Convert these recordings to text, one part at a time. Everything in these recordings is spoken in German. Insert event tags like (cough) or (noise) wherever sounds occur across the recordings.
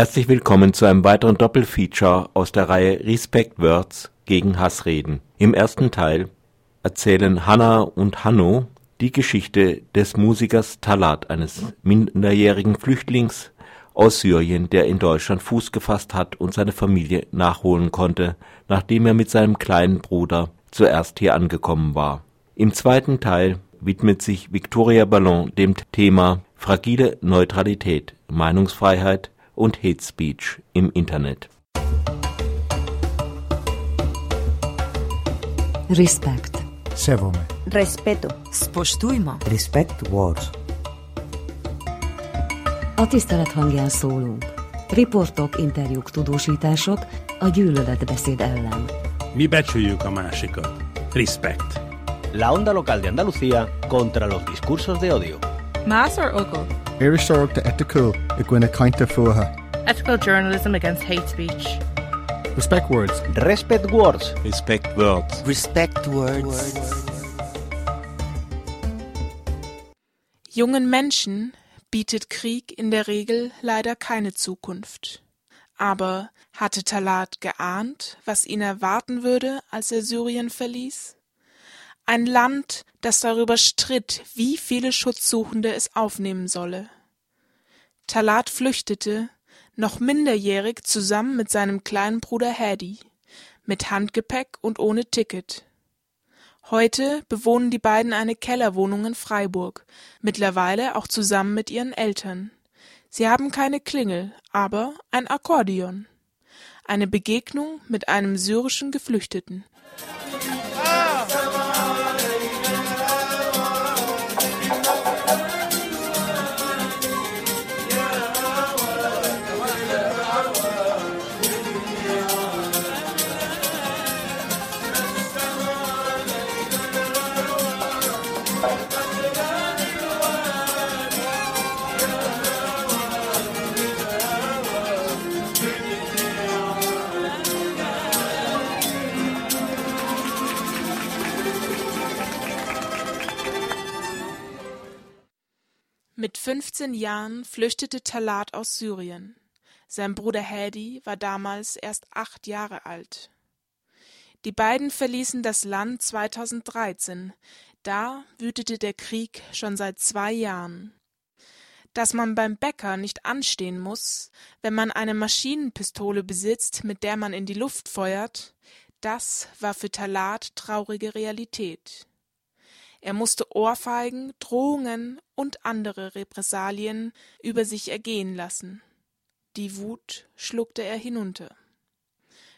Herzlich willkommen zu einem weiteren Doppelfeature aus der Reihe Respect Words gegen Hassreden. Im ersten Teil erzählen Hanna und Hanno die Geschichte des Musikers Talat, eines minderjährigen Flüchtlings aus Syrien, der in Deutschland Fuß gefasst hat und seine Familie nachholen konnte, nachdem er mit seinem kleinen Bruder zuerst hier angekommen war. Im zweiten Teil widmet sich Victoria Ballon dem Thema fragile Neutralität, Meinungsfreiheit und Hate Speech im Internet. Respect. Sevome. Respeto. Spoštujmo. Respect words. A tisztelet hangján szólunk. Riportok, interjúk, tudósítások a gyűlöletbeszéd ellen. Mi becsüljük a másikat. Respect. La onda local de Andalucía contra los discursos de odio. Más or ogo? Iristóach de ethical i gcuine caiinte fuatha. Ethical journalism against hate speech. Respect words. Respect words. Respect words. Respect words. Jungen Menschen bietet Krieg in der Regel leider keine Zukunft. Aber hatte Talat geahnt, was ihn erwarten würde, als er Syrien verließ? Ein Land, das darüber stritt, wie viele Schutzsuchende es aufnehmen solle. Talat flüchtete, noch minderjährig zusammen mit seinem kleinen Bruder Hadi, mit Handgepäck und ohne Ticket. Heute bewohnen die beiden eine Kellerwohnung in Freiburg, mittlerweile auch zusammen mit ihren Eltern. Sie haben keine Klingel, aber ein Akkordeon. Eine Begegnung mit einem syrischen Geflüchteten. 15 Jahren flüchtete Talat aus Syrien. Sein Bruder Hadi war damals erst acht Jahre alt. Die beiden verließen das Land 2013. Da wütete der Krieg schon seit zwei Jahren. Dass man beim Bäcker nicht anstehen muss, wenn man eine Maschinenpistole besitzt, mit der man in die Luft feuert, das war für Talat traurige Realität. Er musste Ohrfeigen, Drohungen und andere Repressalien über sich ergehen lassen. Die Wut schluckte er hinunter.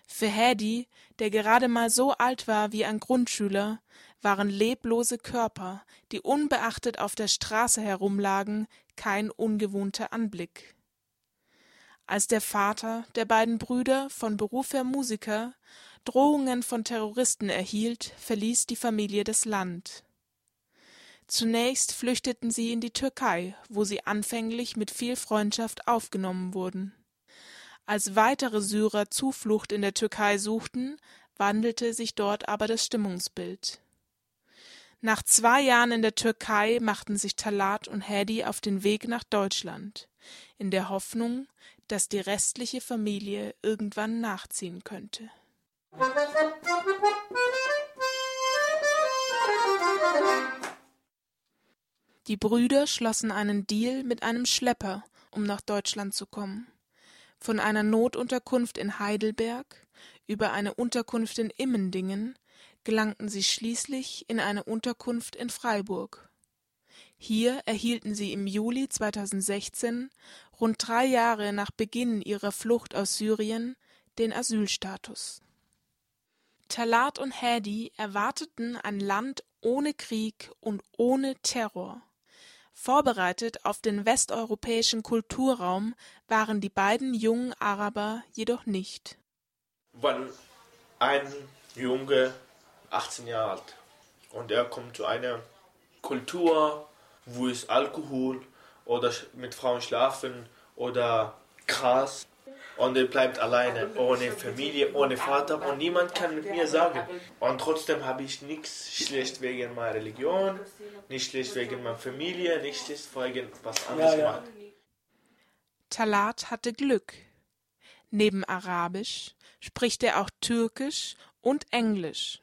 Für Hedy, der gerade mal so alt war wie ein Grundschüler, waren leblose Körper, die unbeachtet auf der Straße herumlagen, kein ungewohnter Anblick. Als der Vater der beiden Brüder, von Beruf her Musiker, Drohungen von Terroristen erhielt, verließ die Familie das Land. Zunächst flüchteten sie in die Türkei, wo sie anfänglich mit viel Freundschaft aufgenommen wurden. Als weitere Syrer Zuflucht in der Türkei suchten, wandelte sich dort aber das Stimmungsbild. Nach zwei Jahren in der Türkei machten sich Talat und Hedy auf den Weg nach Deutschland, in der Hoffnung, dass die restliche Familie irgendwann nachziehen könnte. (laughs) Die Brüder schlossen einen Deal mit einem Schlepper, um nach Deutschland zu kommen. Von einer Notunterkunft in Heidelberg über eine Unterkunft in Immendingen gelangten sie schließlich in eine Unterkunft in Freiburg. Hier erhielten sie im Juli 2016, rund drei Jahre nach Beginn ihrer Flucht aus Syrien, den Asylstatus. Talat und Hedy erwarteten ein Land ohne Krieg und ohne Terror. Vorbereitet auf den westeuropäischen Kulturraum waren die beiden jungen Araber jedoch nicht. Weil ein Junge 18 Jahre alt und er kommt zu einer Kultur, wo es Alkohol oder mit Frauen schlafen oder Gras und er bleibt alleine, ohne Familie, ohne Vater und niemand kann mit mir sagen. Und trotzdem habe ich nichts schlecht wegen meiner Religion, nicht schlecht wegen meiner Familie, nicht schlecht wegen was anderes gemacht. Talat hatte Glück. Neben Arabisch spricht er auch Türkisch und Englisch.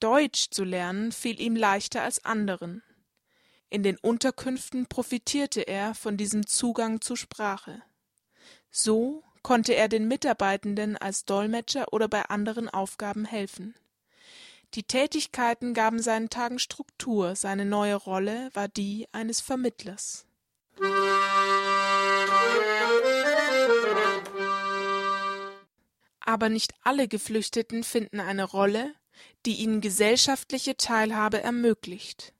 Deutsch zu lernen fiel ihm leichter als anderen. In den Unterkünften profitierte er von diesem Zugang zur Sprache. So konnte er den Mitarbeitenden als Dolmetscher oder bei anderen Aufgaben helfen. Die Tätigkeiten gaben seinen Tagen Struktur, seine neue Rolle war die eines Vermittlers. Aber nicht alle Geflüchteten finden eine Rolle, die ihnen gesellschaftliche Teilhabe ermöglicht.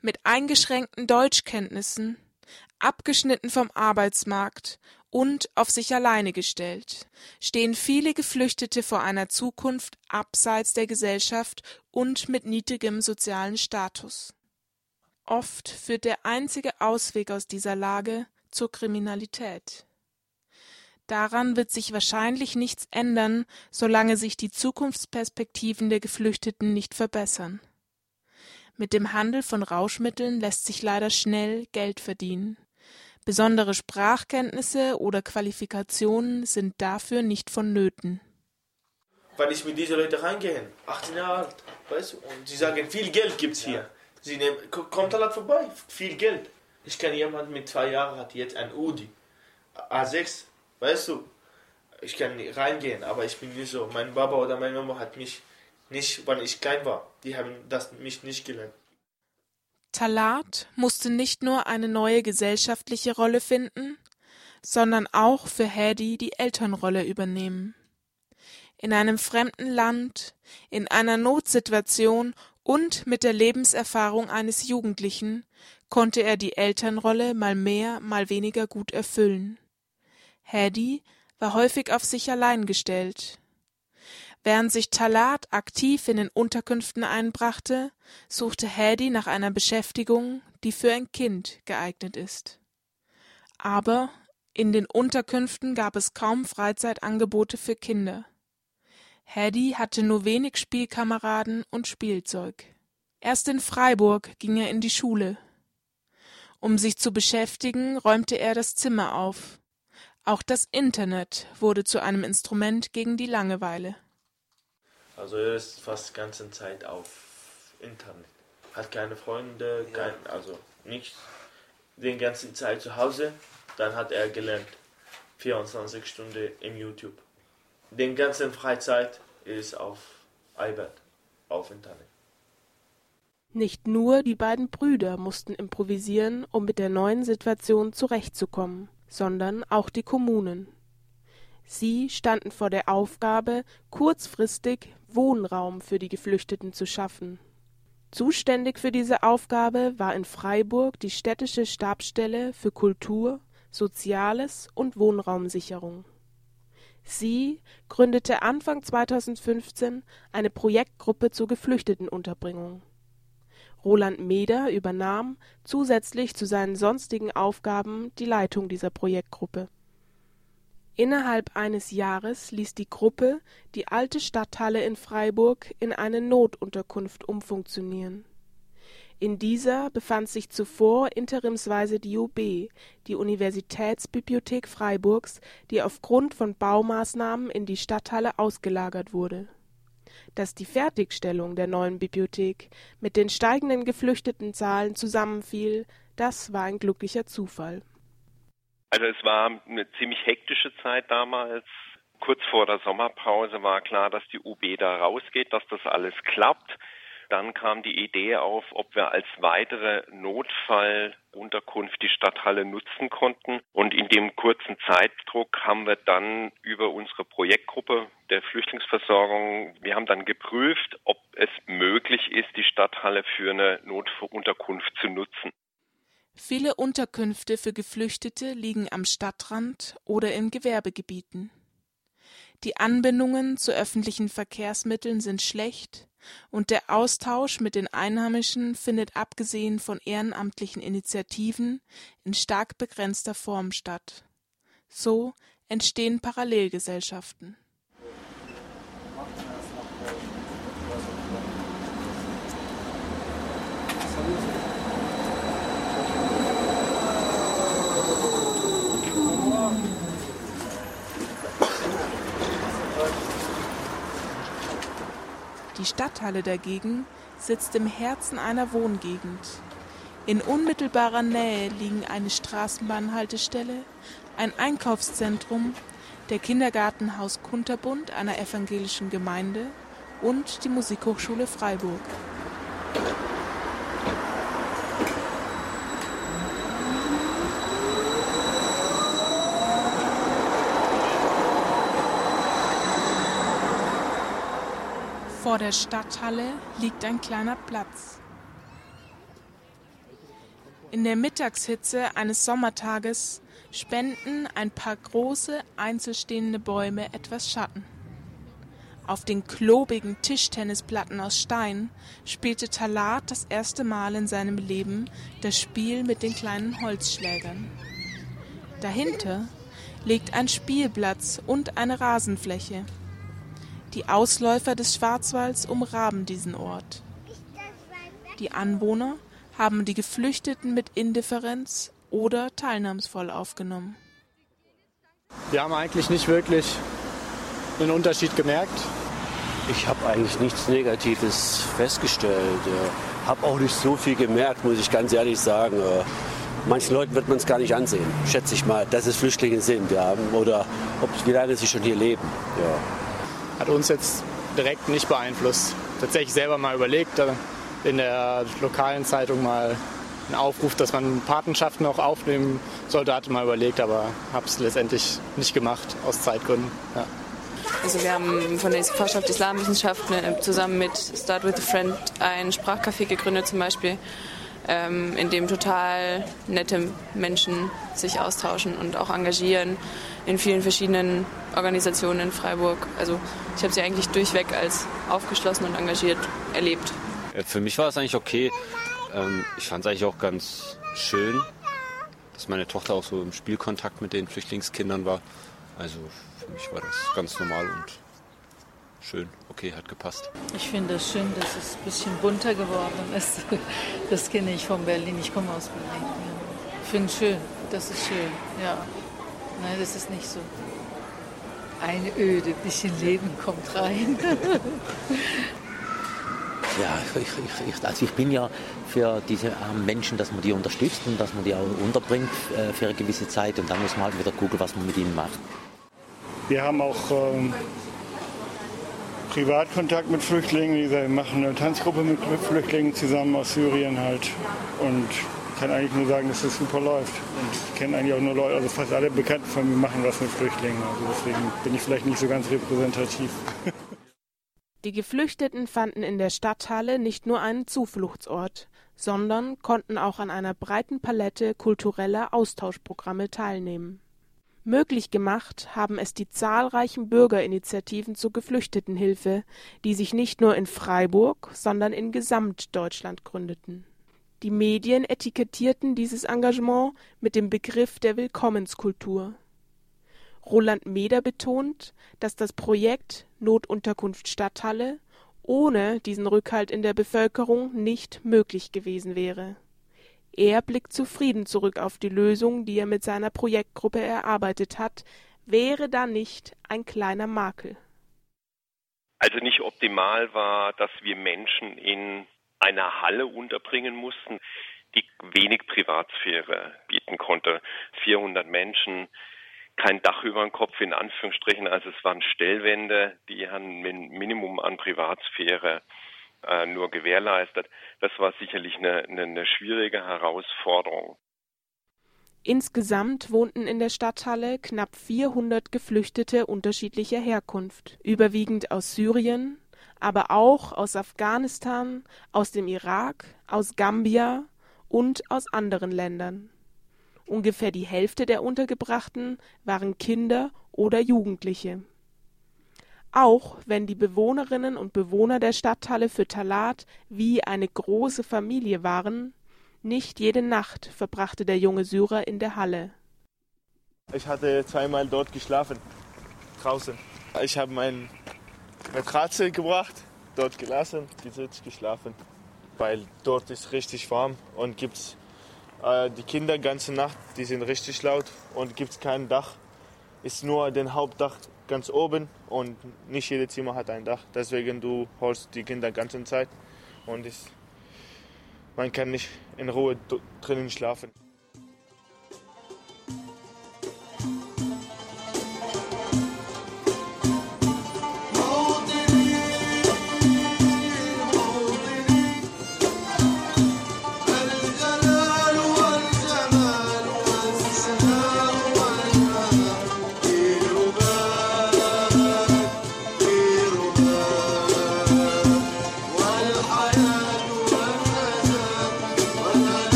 Mit eingeschränkten Deutschkenntnissen, abgeschnitten vom Arbeitsmarkt und auf sich alleine gestellt, stehen viele Geflüchtete vor einer Zukunft abseits der Gesellschaft und mit niedrigem sozialen Status. Oft führt der einzige Ausweg aus dieser Lage zur Kriminalität. Daran wird sich wahrscheinlich nichts ändern, solange sich die Zukunftsperspektiven der Geflüchteten nicht verbessern. Mit dem Handel von Rauschmitteln lässt sich leider schnell Geld verdienen. Besondere Sprachkenntnisse oder Qualifikationen sind dafür nicht vonnöten. Weil ich mit diesen Leuten reingehe, 18 Jahre alt, weißt du, und sie sagen, viel Geld gibt's hier. Sie nehmen, kommt halt vorbei, viel Geld. Ich kenne jemanden mit zwei Jahren, hat jetzt ein Udi, A6, Weißt du, ich kann reingehen, aber ich bin nicht so. Mein Papa oder meine Mama hat mich nicht, wann ich klein war, die haben das mich nicht gelernt. Talat musste nicht nur eine neue gesellschaftliche Rolle finden, sondern auch für Hedy die Elternrolle übernehmen. In einem fremden Land, in einer Notsituation und mit der Lebenserfahrung eines Jugendlichen konnte er die Elternrolle mal mehr, mal weniger gut erfüllen. Hedy war häufig auf sich allein gestellt. Während sich Talat aktiv in den Unterkünften einbrachte, suchte Hedy nach einer Beschäftigung, die für ein Kind geeignet ist. Aber in den Unterkünften gab es kaum Freizeitangebote für Kinder. Hedy hatte nur wenig Spielkameraden und Spielzeug. Erst in Freiburg ging er in die Schule. Um sich zu beschäftigen, räumte er das Zimmer auf. Auch das Internet wurde zu einem Instrument gegen die Langeweile. Also er ist fast die ganze Zeit auf Internet. Hat keine Freunde, kein, also nichts. Den ganzen Zeit zu Hause. Dann hat er gelernt. 24 Stunden im YouTube. Den ganzen Freizeit ist auf iPad, auf Internet. Nicht nur die beiden Brüder mussten improvisieren, um mit der neuen Situation zurechtzukommen sondern auch die Kommunen. Sie standen vor der Aufgabe, kurzfristig Wohnraum für die Geflüchteten zu schaffen. Zuständig für diese Aufgabe war in Freiburg die städtische Stabsstelle für Kultur, Soziales und Wohnraumsicherung. Sie gründete Anfang 2015 eine Projektgruppe zur Geflüchtetenunterbringung Roland Meder übernahm zusätzlich zu seinen sonstigen Aufgaben die Leitung dieser Projektgruppe. Innerhalb eines Jahres ließ die Gruppe die alte Stadthalle in Freiburg in eine Notunterkunft umfunktionieren. In dieser befand sich zuvor interimsweise die UB, die Universitätsbibliothek Freiburgs, die aufgrund von Baumaßnahmen in die Stadthalle ausgelagert wurde dass die Fertigstellung der neuen Bibliothek mit den steigenden Geflüchtetenzahlen zusammenfiel, das war ein glücklicher Zufall. Also es war eine ziemlich hektische Zeit damals. Kurz vor der Sommerpause war klar, dass die UB da rausgeht, dass das alles klappt. Dann kam die Idee auf, ob wir als weitere Notfallunterkunft die Stadthalle nutzen konnten. Und in dem kurzen Zeitdruck haben wir dann über unsere Projektgruppe der Flüchtlingsversorgung, wir haben dann geprüft, ob es möglich ist, die Stadthalle für eine Notunterkunft zu nutzen. Viele Unterkünfte für Geflüchtete liegen am Stadtrand oder in Gewerbegebieten. Die Anbindungen zu öffentlichen Verkehrsmitteln sind schlecht und der Austausch mit den Einheimischen findet abgesehen von ehrenamtlichen Initiativen in stark begrenzter Form statt. So entstehen Parallelgesellschaften. Die Stadthalle dagegen sitzt im Herzen einer Wohngegend. In unmittelbarer Nähe liegen eine Straßenbahnhaltestelle, ein Einkaufszentrum, der Kindergartenhaus Kunterbund einer evangelischen Gemeinde und die Musikhochschule Freiburg. Vor der Stadthalle liegt ein kleiner Platz. In der Mittagshitze eines Sommertages spenden ein paar große, einzelstehende Bäume etwas Schatten. Auf den klobigen Tischtennisplatten aus Stein spielte Talat das erste Mal in seinem Leben das Spiel mit den kleinen Holzschlägern. Dahinter liegt ein Spielplatz und eine Rasenfläche. Die Ausläufer des Schwarzwalds umraben diesen Ort. Die Anwohner haben die Geflüchteten mit Indifferenz oder teilnahmsvoll aufgenommen. Wir haben eigentlich nicht wirklich einen Unterschied gemerkt. Ich habe eigentlich nichts Negatives festgestellt. Habe auch nicht so viel gemerkt, muss ich ganz ehrlich sagen. Manchen Leuten wird man es gar nicht ansehen, schätze ich mal, dass es Flüchtlinge sind ja, oder ob, wie lange sie schon hier leben. Ja hat uns jetzt direkt nicht beeinflusst. Tatsächlich selber mal überlegt, äh, in der lokalen Zeitung mal einen Aufruf, dass man Patenschaften auch aufnehmen sollte, hatte mal überlegt, aber habe es letztendlich nicht gemacht, aus Zeitgründen. Ja. Also wir haben von der Fachschaft Islamwissenschaften äh, zusammen mit Start with a Friend ein Sprachcafé gegründet zum Beispiel, ähm, in dem total nette Menschen sich austauschen und auch engagieren in vielen verschiedenen Organisationen in Freiburg. Also ich habe sie eigentlich durchweg als aufgeschlossen und engagiert erlebt. Für mich war es eigentlich okay. Ähm, ich fand es eigentlich auch ganz schön, dass meine Tochter auch so im Spielkontakt mit den Flüchtlingskindern war. Also für mich war das ganz normal und schön, okay, hat gepasst. Ich finde es schön, dass es ein bisschen bunter geworden ist. (laughs) Das kenne ich von Berlin, ich komme aus Berlin. Ich finde es schön, das ist schön, ja. Nein, das ist nicht so. Eine Öde, ein bisschen Leben kommt rein. (laughs) ja, ich, ich, also ich bin ja für diese armen Menschen, dass man die unterstützt und dass man die auch unterbringt äh, für eine gewisse Zeit und dann muss man halt wieder gucken, was man mit ihnen macht. Wir haben auch ähm, Privatkontakt mit Flüchtlingen. Wir machen eine Tanzgruppe mit Flüchtlingen zusammen aus Syrien halt und kann eigentlich nur sagen, dass das super läuft. Und ich kenne eigentlich auch nur Leute, also fast alle Bekannten von mir machen was mit Flüchtlingen. Also deswegen bin ich vielleicht nicht so ganz repräsentativ. (laughs) Die Geflüchteten fanden in der Stadthalle nicht nur einen Zufluchtsort, sondern konnten auch an einer breiten Palette kultureller Austauschprogramme teilnehmen. Möglich gemacht haben es die zahlreichen Bürgerinitiativen zur Geflüchtetenhilfe, die sich nicht nur in Freiburg, sondern in Gesamtdeutschland gründeten. Die Medien etikettierten dieses Engagement mit dem Begriff der Willkommenskultur. Roland Meder betont, dass das Projekt Notunterkunft Stadthalle ohne diesen Rückhalt in der Bevölkerung nicht möglich gewesen wäre. Er blickt zufrieden zurück auf die Lösung, die er mit seiner Projektgruppe erarbeitet hat, wäre da nicht ein kleiner Makel. Also nicht optimal war, dass wir Menschen in einer Halle unterbringen mussten, die wenig Privatsphäre bieten konnte. 400 Menschen, kein Dach über dem Kopf in Anführungsstrichen, also es waren Stellwände, die haben ein Minimum an Privatsphäre äh, nur gewährleistet. Das war sicherlich eine, eine, eine schwierige Herausforderung. Insgesamt wohnten in der Stadthalle knapp 400 Geflüchtete unterschiedlicher Herkunft, überwiegend aus Syrien, aber auch aus Afghanistan, aus dem Irak, aus Gambia und aus anderen Ländern. Ungefähr die Hälfte der Untergebrachten waren Kinder oder Jugendliche. Auch wenn die Bewohnerinnen und Bewohner der Stadthalle für Talat wie eine große Familie waren, nicht jede Nacht verbrachte der junge Syrer in der Halle. Ich hatte zweimal dort geschlafen, draußen. Ich habe meinen Matratze gebracht, dort gelassen, gesitzt, geschlafen. Weil dort ist richtig warm und gibt's äh, die Kinder ganze Nacht, die sind richtig laut und gibt es kein Dach. Ist nur den Hauptdach ganz oben und nicht jedes Zimmer hat ein Dach. Deswegen du holst die Kinder ganze Zeit und es, man kann nicht in Ruhe drinnen schlafen.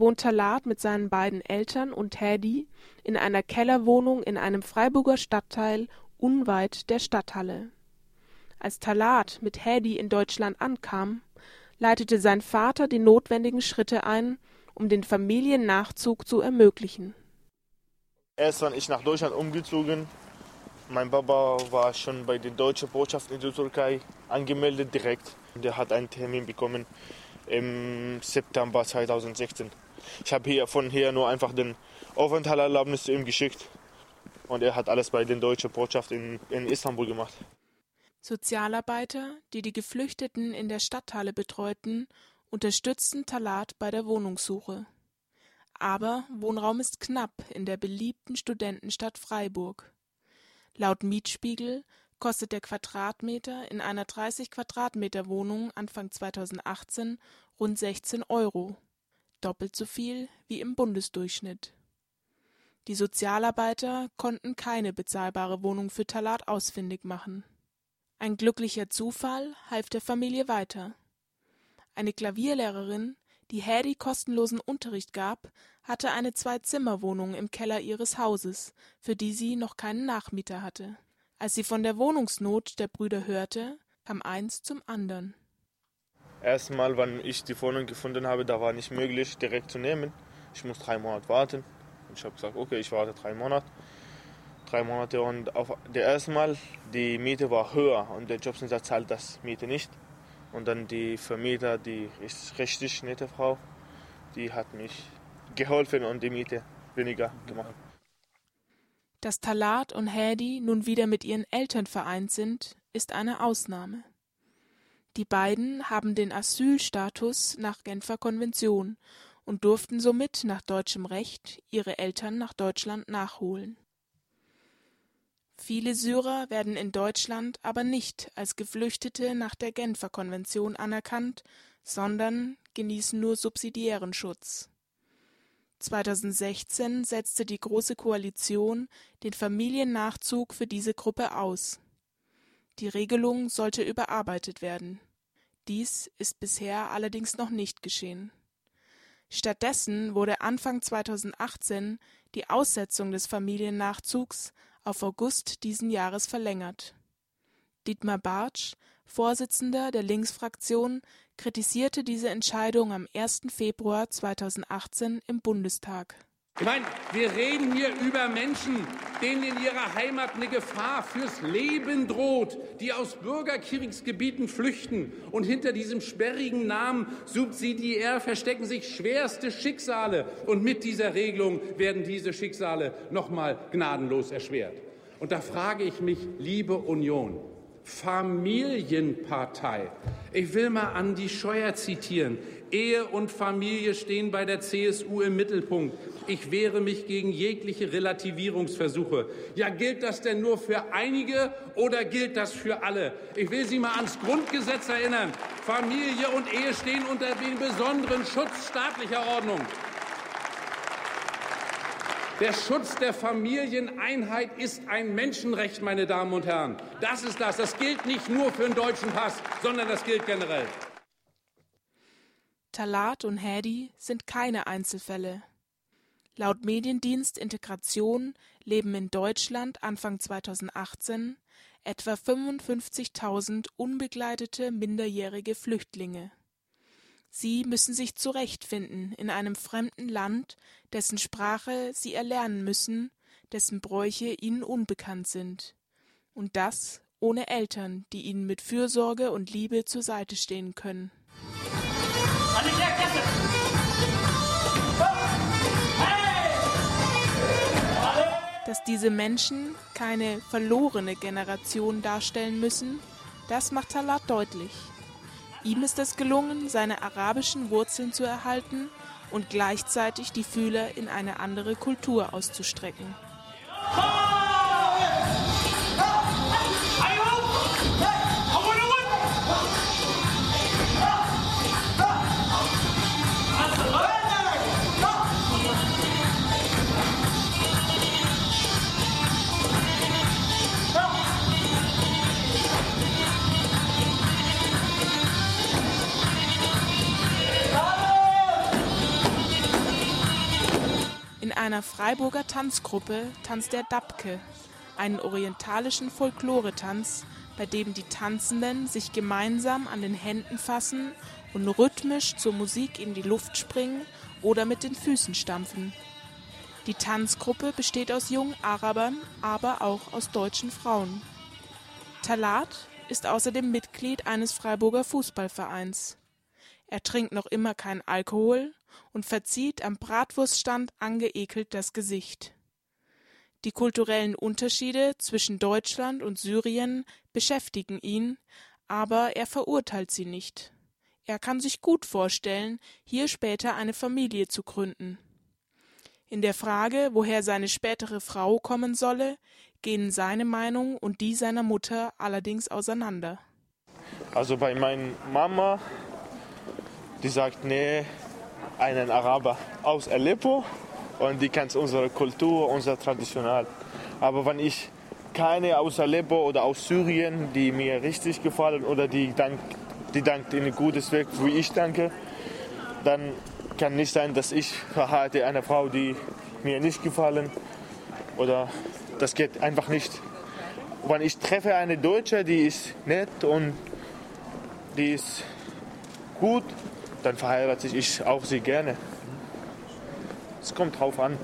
Wohnt Talat mit seinen beiden Eltern und Hädi in einer Kellerwohnung in einem Freiburger Stadtteil unweit der Stadthalle. Als Talat mit Hädi in Deutschland ankam, leitete sein Vater die notwendigen Schritte ein, um den Familiennachzug zu ermöglichen. Erst war ich nach Deutschland umgezogen. Mein Papa war schon bei der deutschen Botschaft in der Türkei angemeldet direkt. Der hat einen Termin bekommen im September 2016. Ich habe hier von hier nur einfach den Aufenthaltserlaubnis zu ihm geschickt und er hat alles bei der deutschen Botschaft in, in Istanbul gemacht. Sozialarbeiter, die die Geflüchteten in der Stadthalle betreuten, unterstützten Talat bei der Wohnungssuche. Aber Wohnraum ist knapp in der beliebten Studentenstadt Freiburg. Laut Mietspiegel kostet der Quadratmeter in einer 30 Quadratmeter Wohnung Anfang 2018 rund 16 Euro, doppelt so viel wie im Bundesdurchschnitt. Die Sozialarbeiter konnten keine bezahlbare Wohnung für Talat ausfindig machen. Ein glücklicher Zufall half der Familie weiter. Eine Klavierlehrerin, die Hädi kostenlosen Unterricht gab, hatte eine Zwei-Zimmer-Wohnung im Keller ihres Hauses, für die sie noch keinen Nachmieter hatte. Als sie von der Wohnungsnot der Brüder hörte, kam eins zum anderen. Erstmal, wenn ich die Wohnung gefunden habe, da war nicht möglich, direkt zu nehmen. Ich muss drei Monate warten. Ich habe gesagt, okay, ich warte drei Monate. Drei Monate und auf der erste Mal, die Miete war höher und der Jobcenter zahlt das Miete nicht. Und dann die Vermieter, die ist richtig nette Frau, die hat mich geholfen und die Miete weniger gemacht. Dass Talat und Hädi nun wieder mit ihren Eltern vereint sind, ist eine Ausnahme. Die beiden haben den Asylstatus nach Genfer Konvention und durften somit nach deutschem Recht ihre Eltern nach Deutschland nachholen. Viele Syrer werden in Deutschland aber nicht als Geflüchtete nach der Genfer Konvention anerkannt, sondern genießen nur subsidiären Schutz. 2016 setzte die Große Koalition den Familiennachzug für diese Gruppe aus. Die Regelung sollte überarbeitet werden. Dies ist bisher allerdings noch nicht geschehen. Stattdessen wurde Anfang 2018 die Aussetzung des Familiennachzugs auf August diesen Jahres verlängert. Dietmar Bartsch, Vorsitzender der Linksfraktion, kritisierte diese Entscheidung am 1. Februar 2018 im Bundestag. Ich meine, wir reden hier über Menschen, denen in ihrer Heimat eine Gefahr fürs Leben droht, die aus Bürgerkriegsgebieten flüchten. Und hinter diesem sperrigen Namen subsidiär verstecken sich schwerste Schicksale. Und mit dieser Regelung werden diese Schicksale nochmal gnadenlos erschwert. Und da frage ich mich, liebe Union, Familienpartei. Ich will mal Andi Scheuer zitieren. Ehe und Familie stehen bei der CSU im Mittelpunkt. Ich wehre mich gegen jegliche Relativierungsversuche. Ja, gilt das denn nur für einige oder gilt das für alle? Ich will Sie mal ans Grundgesetz erinnern. Familie und Ehe stehen unter dem besonderen Schutz staatlicher Ordnung. Der Schutz der Familieneinheit ist ein Menschenrecht, meine Damen und Herren. Das ist das. Das gilt nicht nur für den deutschen Pass, sondern das gilt generell. Talat und Hadi sind keine Einzelfälle. Laut Mediendienst Integration leben in Deutschland Anfang 2018 etwa 55.000 unbegleitete minderjährige Flüchtlinge. Sie müssen sich zurechtfinden in einem fremden Land, dessen Sprache sie erlernen müssen, dessen Bräuche ihnen unbekannt sind. Und das ohne Eltern, die ihnen mit Fürsorge und Liebe zur Seite stehen können. Dass diese Menschen keine verlorene Generation darstellen müssen, das macht Talat deutlich. Ihm ist es gelungen, seine arabischen Wurzeln zu erhalten und gleichzeitig die Fühler in eine andere Kultur auszustrecken. Einer Freiburger Tanzgruppe tanzt der Dabke, einen orientalischen Folkloretanz, bei dem die Tanzenden sich gemeinsam an den Händen fassen und rhythmisch zur Musik in die Luft springen oder mit den Füßen stampfen. Die Tanzgruppe besteht aus jungen Arabern, aber auch aus deutschen Frauen. Talat ist außerdem Mitglied eines Freiburger Fußballvereins. Er trinkt noch immer keinen Alkohol und verzieht am Bratwurststand angeekelt das Gesicht. Die kulturellen Unterschiede zwischen Deutschland und Syrien beschäftigen ihn, aber er verurteilt sie nicht. Er kann sich gut vorstellen, hier später eine Familie zu gründen. In der Frage, woher seine spätere Frau kommen solle, gehen seine Meinung und die seiner Mutter allerdings auseinander. Also bei meiner Mama, die sagt, nee, einen Araber aus Aleppo und die kennt unsere Kultur, unser Traditional. Aber wenn ich keine aus Aleppo oder aus Syrien, die mir richtig gefallen oder die dank, die dankt in ein gutes Weg, wie ich danke, dann kann nicht sein, dass ich verheirate eine Frau, die mir nicht gefallen oder das geht einfach nicht. Wenn ich treffe eine Deutsche, die ist nett und die ist gut, dann verheirate ich auch sie gerne. Es kommt drauf an.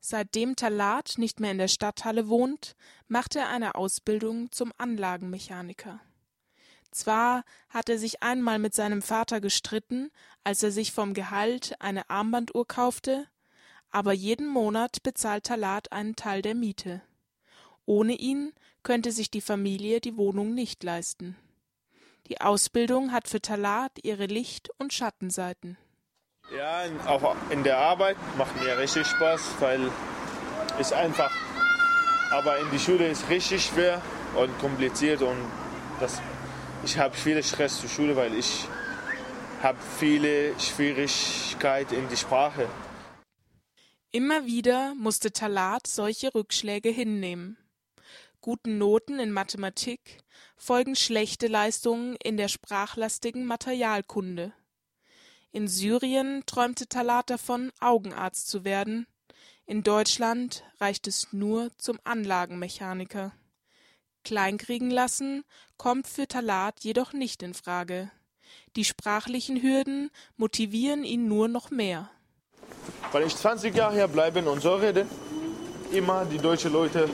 Seitdem Talat nicht mehr in der Stadthalle wohnt, macht er eine Ausbildung zum Anlagenmechaniker. Zwar hat er sich einmal mit seinem Vater gestritten, als er sich vom Gehalt eine Armbanduhr kaufte, aber jeden Monat bezahlt Talat einen Teil der Miete. Ohne ihn könnte sich die Familie die Wohnung nicht leisten. Die Ausbildung hat für Talat ihre Licht- und Schattenseiten. Ja, auch in der Arbeit macht mir richtig Spaß, weil es einfach. Aber in die Schule ist richtig schwer und kompliziert und das, ich habe viel Stress zur Schule, weil ich habe viele Schwierigkeiten in die Sprache. Immer wieder musste Talat solche Rückschläge hinnehmen. Guten Noten in Mathematik folgen schlechte Leistungen in der sprachlastigen Materialkunde. In Syrien träumte Talat davon, Augenarzt zu werden. In Deutschland reicht es nur zum Anlagenmechaniker. Kleinkriegen lassen kommt für Talat jedoch nicht in Frage. Die sprachlichen Hürden motivieren ihn nur noch mehr. Wenn ich 20 Jahre hier bleibe und so rede, immer die deutschen Leute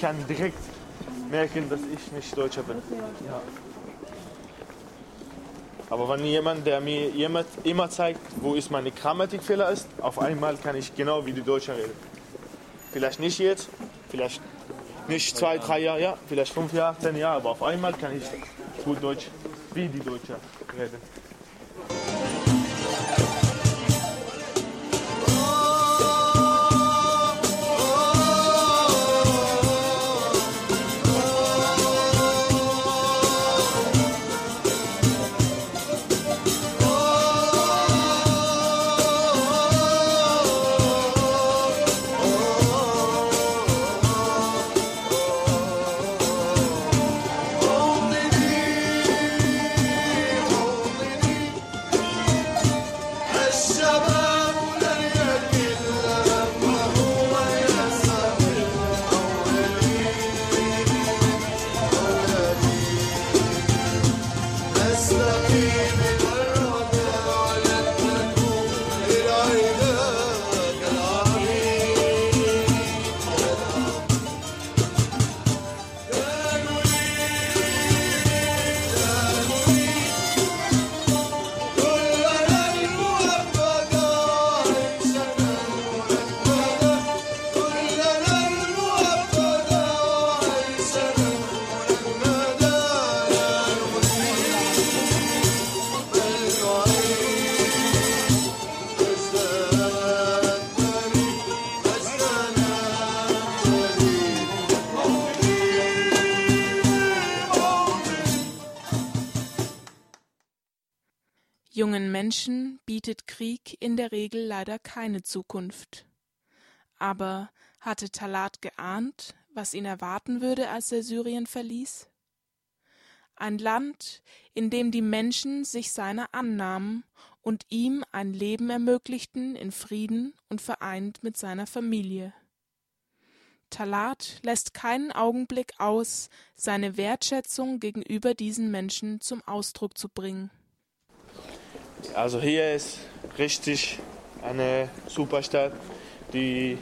kann direkt merken, dass ich nicht Deutscher bin. Ja. Aber wenn jemand, der mir jemand immer zeigt, wo ist meine Grammatikfehler ist, auf einmal kann ich genau wie die Deutschen reden. Vielleicht nicht jetzt, vielleicht nicht zwei, drei Jahre, ja, vielleicht fünf Jahre, zehn Jahre, aber auf einmal kann ich gut Deutsch wie die Deutschen reden. Bietet Krieg in der Regel leider keine Zukunft. Aber hatte Talat geahnt, was ihn erwarten würde, als er Syrien verließ? Ein Land, in dem die Menschen sich seiner annahmen und ihm ein Leben ermöglichten in Frieden und vereint mit seiner Familie. Talat lässt keinen Augenblick aus, seine Wertschätzung gegenüber diesen Menschen zum Ausdruck zu bringen. Also hier ist richtig eine super Stadt. Die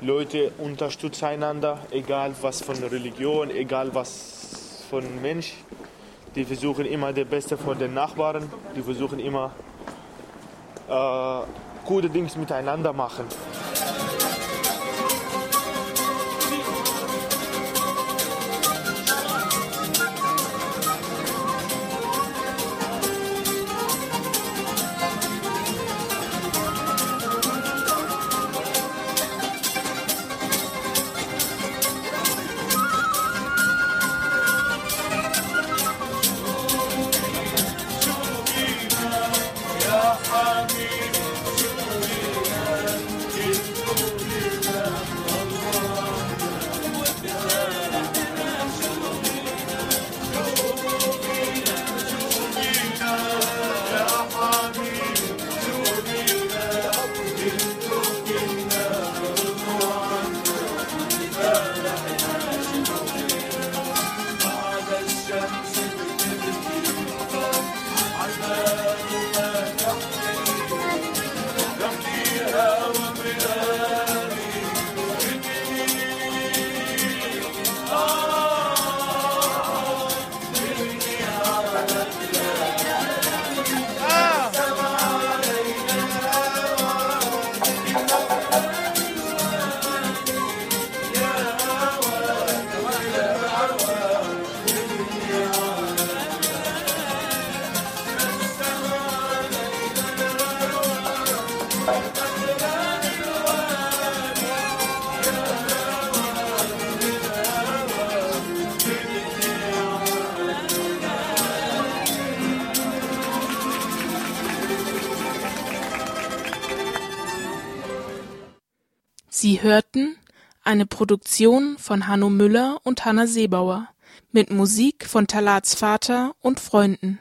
Leute unterstützen einander, egal was von Religion, egal was von Mensch. Die versuchen immer das Beste von den Nachbarn. Die versuchen immer äh, gute Dinge miteinander machen. Produktion von Hanno Müller und Hanna Seebauer mit Musik von Talats Vater und Freunden.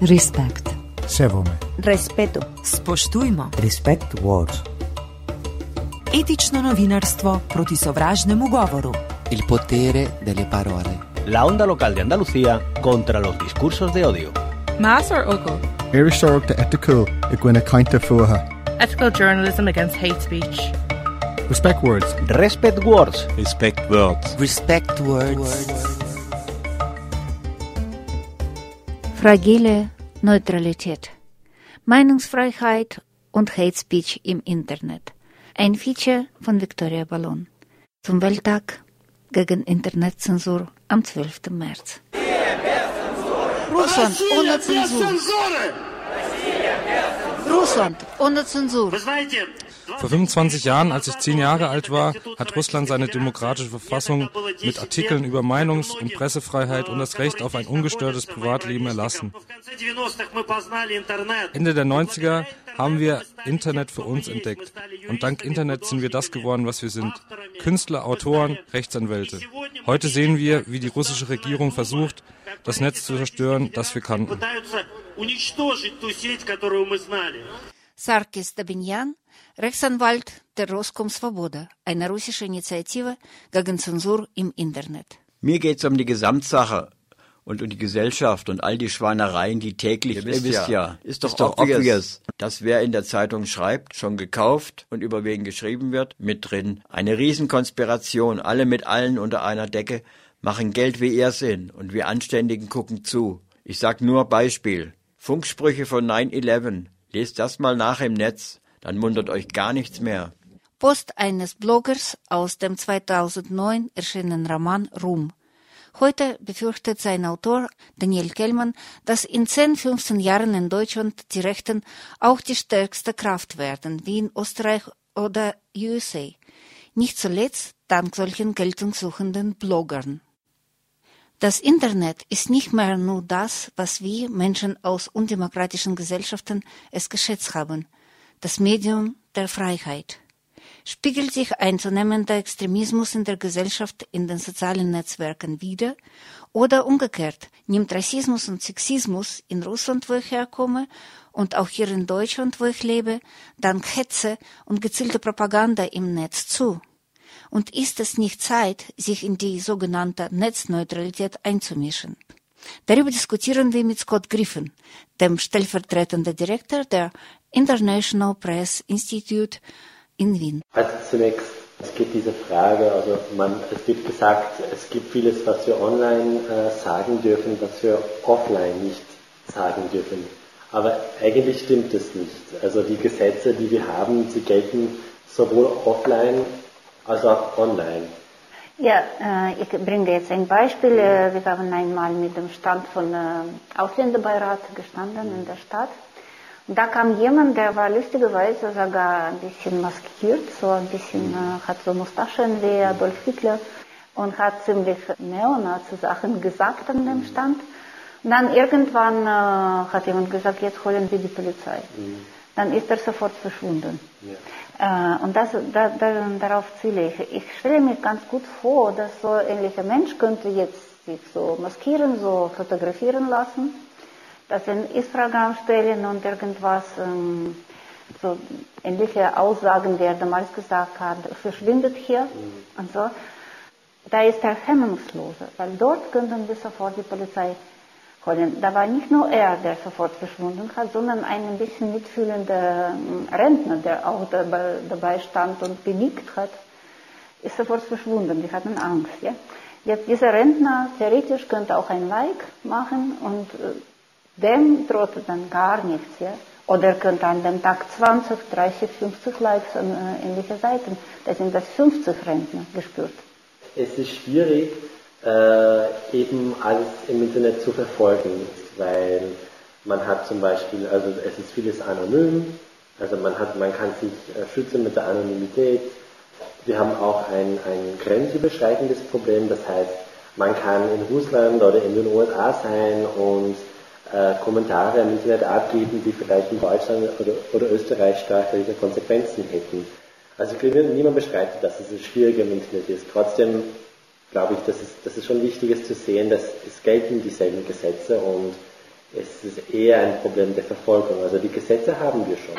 Respect. Sevome. Respeto. Spoštujmo. Respect words. Etično novinarstvo proti sovražnemu govoru. Il potere delle parole. La onda local de Andalucía contra los discursos de odio. Más or Ogle. Irish Sorok de Eticool i eh, gwyna cainte fuha. Ethical journalism against hate speech. Respect words. Respect words. Respect words. Respect words. Fragile Neutralität. Meinungsfreiheit und Hate Speech im Internet. Ein Feature von Victoria Ballon. Zum Welttag gegen Internetzensur am 12. März. Russland ohne Zensur. Russland ohne Zensur. Vor 25 Jahren, als ich zehn Jahre alt war, hat Russland seine demokratische Verfassung mit Artikeln über Meinungs- und Pressefreiheit und das Recht auf ein ungestörtes Privatleben erlassen. Ende der 90er haben wir Internet für uns entdeckt. Und dank Internet sind wir das geworden, was wir sind. Künstler, Autoren, Rechtsanwälte. Heute sehen wir, wie die russische Regierung versucht, das Netz zu zerstören, das wir kannten. Sarkis Dabinyan Rechtsanwalt der Roskom Svoboda, eine russische Initiative gegen Zensur im Internet. Mir geht es um die Gesamtsache und um die Gesellschaft und all die Schweinereien, die täglich, ihr wisst, ihr wisst ja, ja, ist doch, ist doch obvious, obvious, dass wer in der Zeitung schreibt, schon gekauft und über wen geschrieben wird, mit drin. Eine Riesenkonspiration, alle mit allen unter einer Decke, machen Geld wie Irrsinn und wir Anständigen gucken zu. Ich sag nur Beispiel. Funksprüche von 9-11, Lest das mal nach im Netz, dann wundert euch gar nichts mehr. Post eines Bloggers aus dem 2009 erschienenen Roman Ruhm. Heute befürchtet sein Autor Daniel Kellmann, dass in 10, 15 Jahren in Deutschland die Rechten auch die stärkste Kraft werden, wie in Österreich oder USA. Nicht zuletzt dank solchen geltungssuchenden Bloggern. Das Internet ist nicht mehr nur das, was wir Menschen aus undemokratischen Gesellschaften es geschätzt haben, das Medium der Freiheit. Spiegelt sich ein zunehmender Extremismus in der Gesellschaft in den sozialen Netzwerken wider oder umgekehrt nimmt Rassismus und Sexismus in Russland, wo ich herkomme, und auch hier in Deutschland, wo ich lebe, dank Hetze und gezielte Propaganda im Netz zu? Und ist es nicht Zeit, sich in die sogenannte Netzneutralität einzumischen? Darüber diskutieren wir mit Scott Griffin, dem stellvertretenden Direktor der International Press Institute in Wien. Also zunächst, es gibt diese Frage, also man, es wird gesagt, es gibt vieles, was wir online äh, sagen dürfen, was wir offline nicht sagen dürfen. Aber eigentlich stimmt es nicht. Also die Gesetze, die wir haben, sie gelten sowohl offline also auch online. Ja, äh, ich bringe jetzt ein Beispiel. Äh, wir haben einmal mit dem Stand von äh, Ausländerbeirat gestanden in der Stadt. Und da kam jemand, der war lustigerweise sogar ein bisschen maskiert, so ein bisschen, hat so Mustaschen wie Adolf Hitler und hat ziemlich Neonazi-Sachen gesagt an dem Stand. Und dann irgendwann hat jemand gesagt, jetzt holen wir die Polizei. Mhm. Dann ist er sofort verschwunden. Ja. Äh, und das, da, da, darauf ziele ich. Ich stelle mir ganz gut vor, dass so ein ähnlicher Mensch könnte jetzt sich so maskieren, so fotografieren lassen, dass ein Ist-Programm stellen und irgendwas, ähm, so ähnliche Aussagen, die er damals gesagt hat, verschwindet hier mhm. und so. Da ist er hemmungsloser, weil dort könnten wir sofort die Polizei holen. Da war nicht nur er, der sofort verschwunden hat, sondern ein bisschen mitfühlender ähm, Rentner, der auch dabei, dabei stand und genickt hat, ist sofort verschwunden. Die hatten Angst. Ja? Jetzt dieser Rentner theoretisch könnte auch ein Like machen und äh, dem droht dann gar nichts. Ja? Oder er könnte an dem Tag 20, 30, 50 Likes an äh, ähnliche Seiten. Da sind das 50 Rentner gespürt. Es ist schwierig, äh, eben alles im Internet zu verfolgen, weil man hat zum Beispiel, also es ist vieles anonym, also man hat, man kann sich äh, schützen mit der Anonymität. Wir haben auch ein, ein grenzüberschreitendes Problem, das heißt, man kann in Russland oder in den USA sein und äh, Kommentare im Internet abgeben, die vielleicht in Deutschland oder, oder Österreich stärkere Konsequenzen hätten. Also niemand bestreitet, dass es schwieriger im Internet ist. Trotzdem glaube ich, dass es, dass es schon wichtig ist zu sehen, dass es gelten dieselben Gesetze und es ist eher ein Problem der Verfolgung. Also die Gesetze haben wir schon.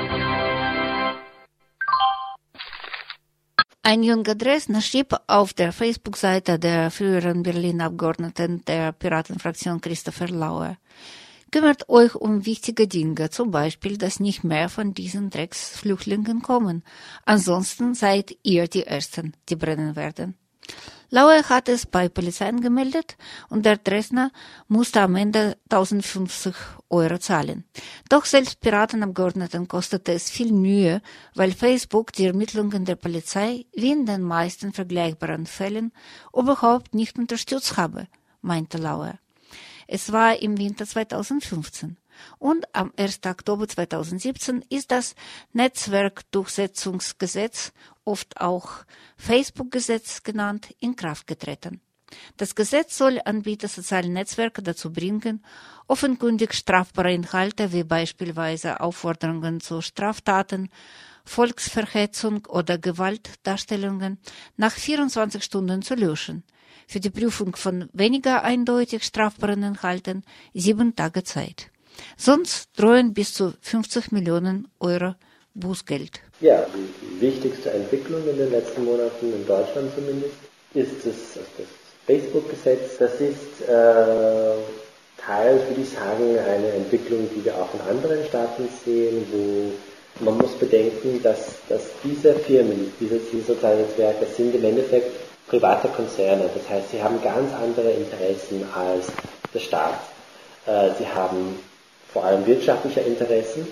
Ein junger Dresdner schrieb auf der Facebook-Seite der früheren Berlin-Abgeordneten der Piratenfraktion Christopher Lauer, kümmert euch um wichtige Dinge, zum Beispiel, dass nicht mehr von diesen Drecksflüchtlingen kommen. Ansonsten seid ihr die Ersten, die brennen werden. Lauer hat es bei Polizei angemeldet und der Dresdner musste am Ende 1050 Euro zahlen. Doch selbst Piratenabgeordneten kostete es viel Mühe, weil Facebook die Ermittlungen der Polizei, wie in den meisten vergleichbaren Fällen, überhaupt nicht unterstützt habe, meinte Lauer. Es war im Winter 2015 Und am 1. Oktober 2017 ist das Netzwerkdurchsetzungsgesetz, oft auch Facebook-Gesetz genannt, in Kraft getreten. Das Gesetz soll Anbieter sozialer Netzwerke dazu bringen, offenkundig strafbare Inhalte wie beispielsweise Aufforderungen zu Straftaten, Volksverhetzung oder Gewaltdarstellungen nach 24 Stunden zu löschen. Für die Prüfung von weniger eindeutig strafbaren Inhalten sieben Tage Zeit. Sonst drohen bis zu 50 Millionen Euro Bußgeld. Ja, die wichtigste Entwicklung in den letzten Monaten, in Deutschland zumindest, ist das, das Facebook-Gesetz. Das ist äh, teils, würde ich sagen, eine Entwicklung, die wir auch in anderen Staaten sehen, wo man muss bedenken, dass, dass diese Firmen, diese, diese sozialen Netzwerke sind im Endeffekt private Konzerne. Das heißt, sie haben ganz andere Interessen als der Staat. Äh, sie haben vor allem wirtschaftliche Interessen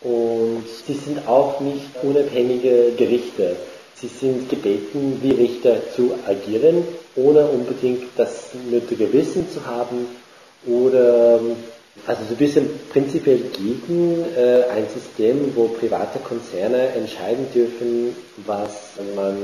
und sie sind auch nicht unabhängige Gerichte. Sie sind gebeten, wie Richter zu agieren, ohne unbedingt das nötige Wissen zu haben oder also so ein bisschen prinzipiell gegen äh, ein System, wo private Konzerne entscheiden dürfen, was man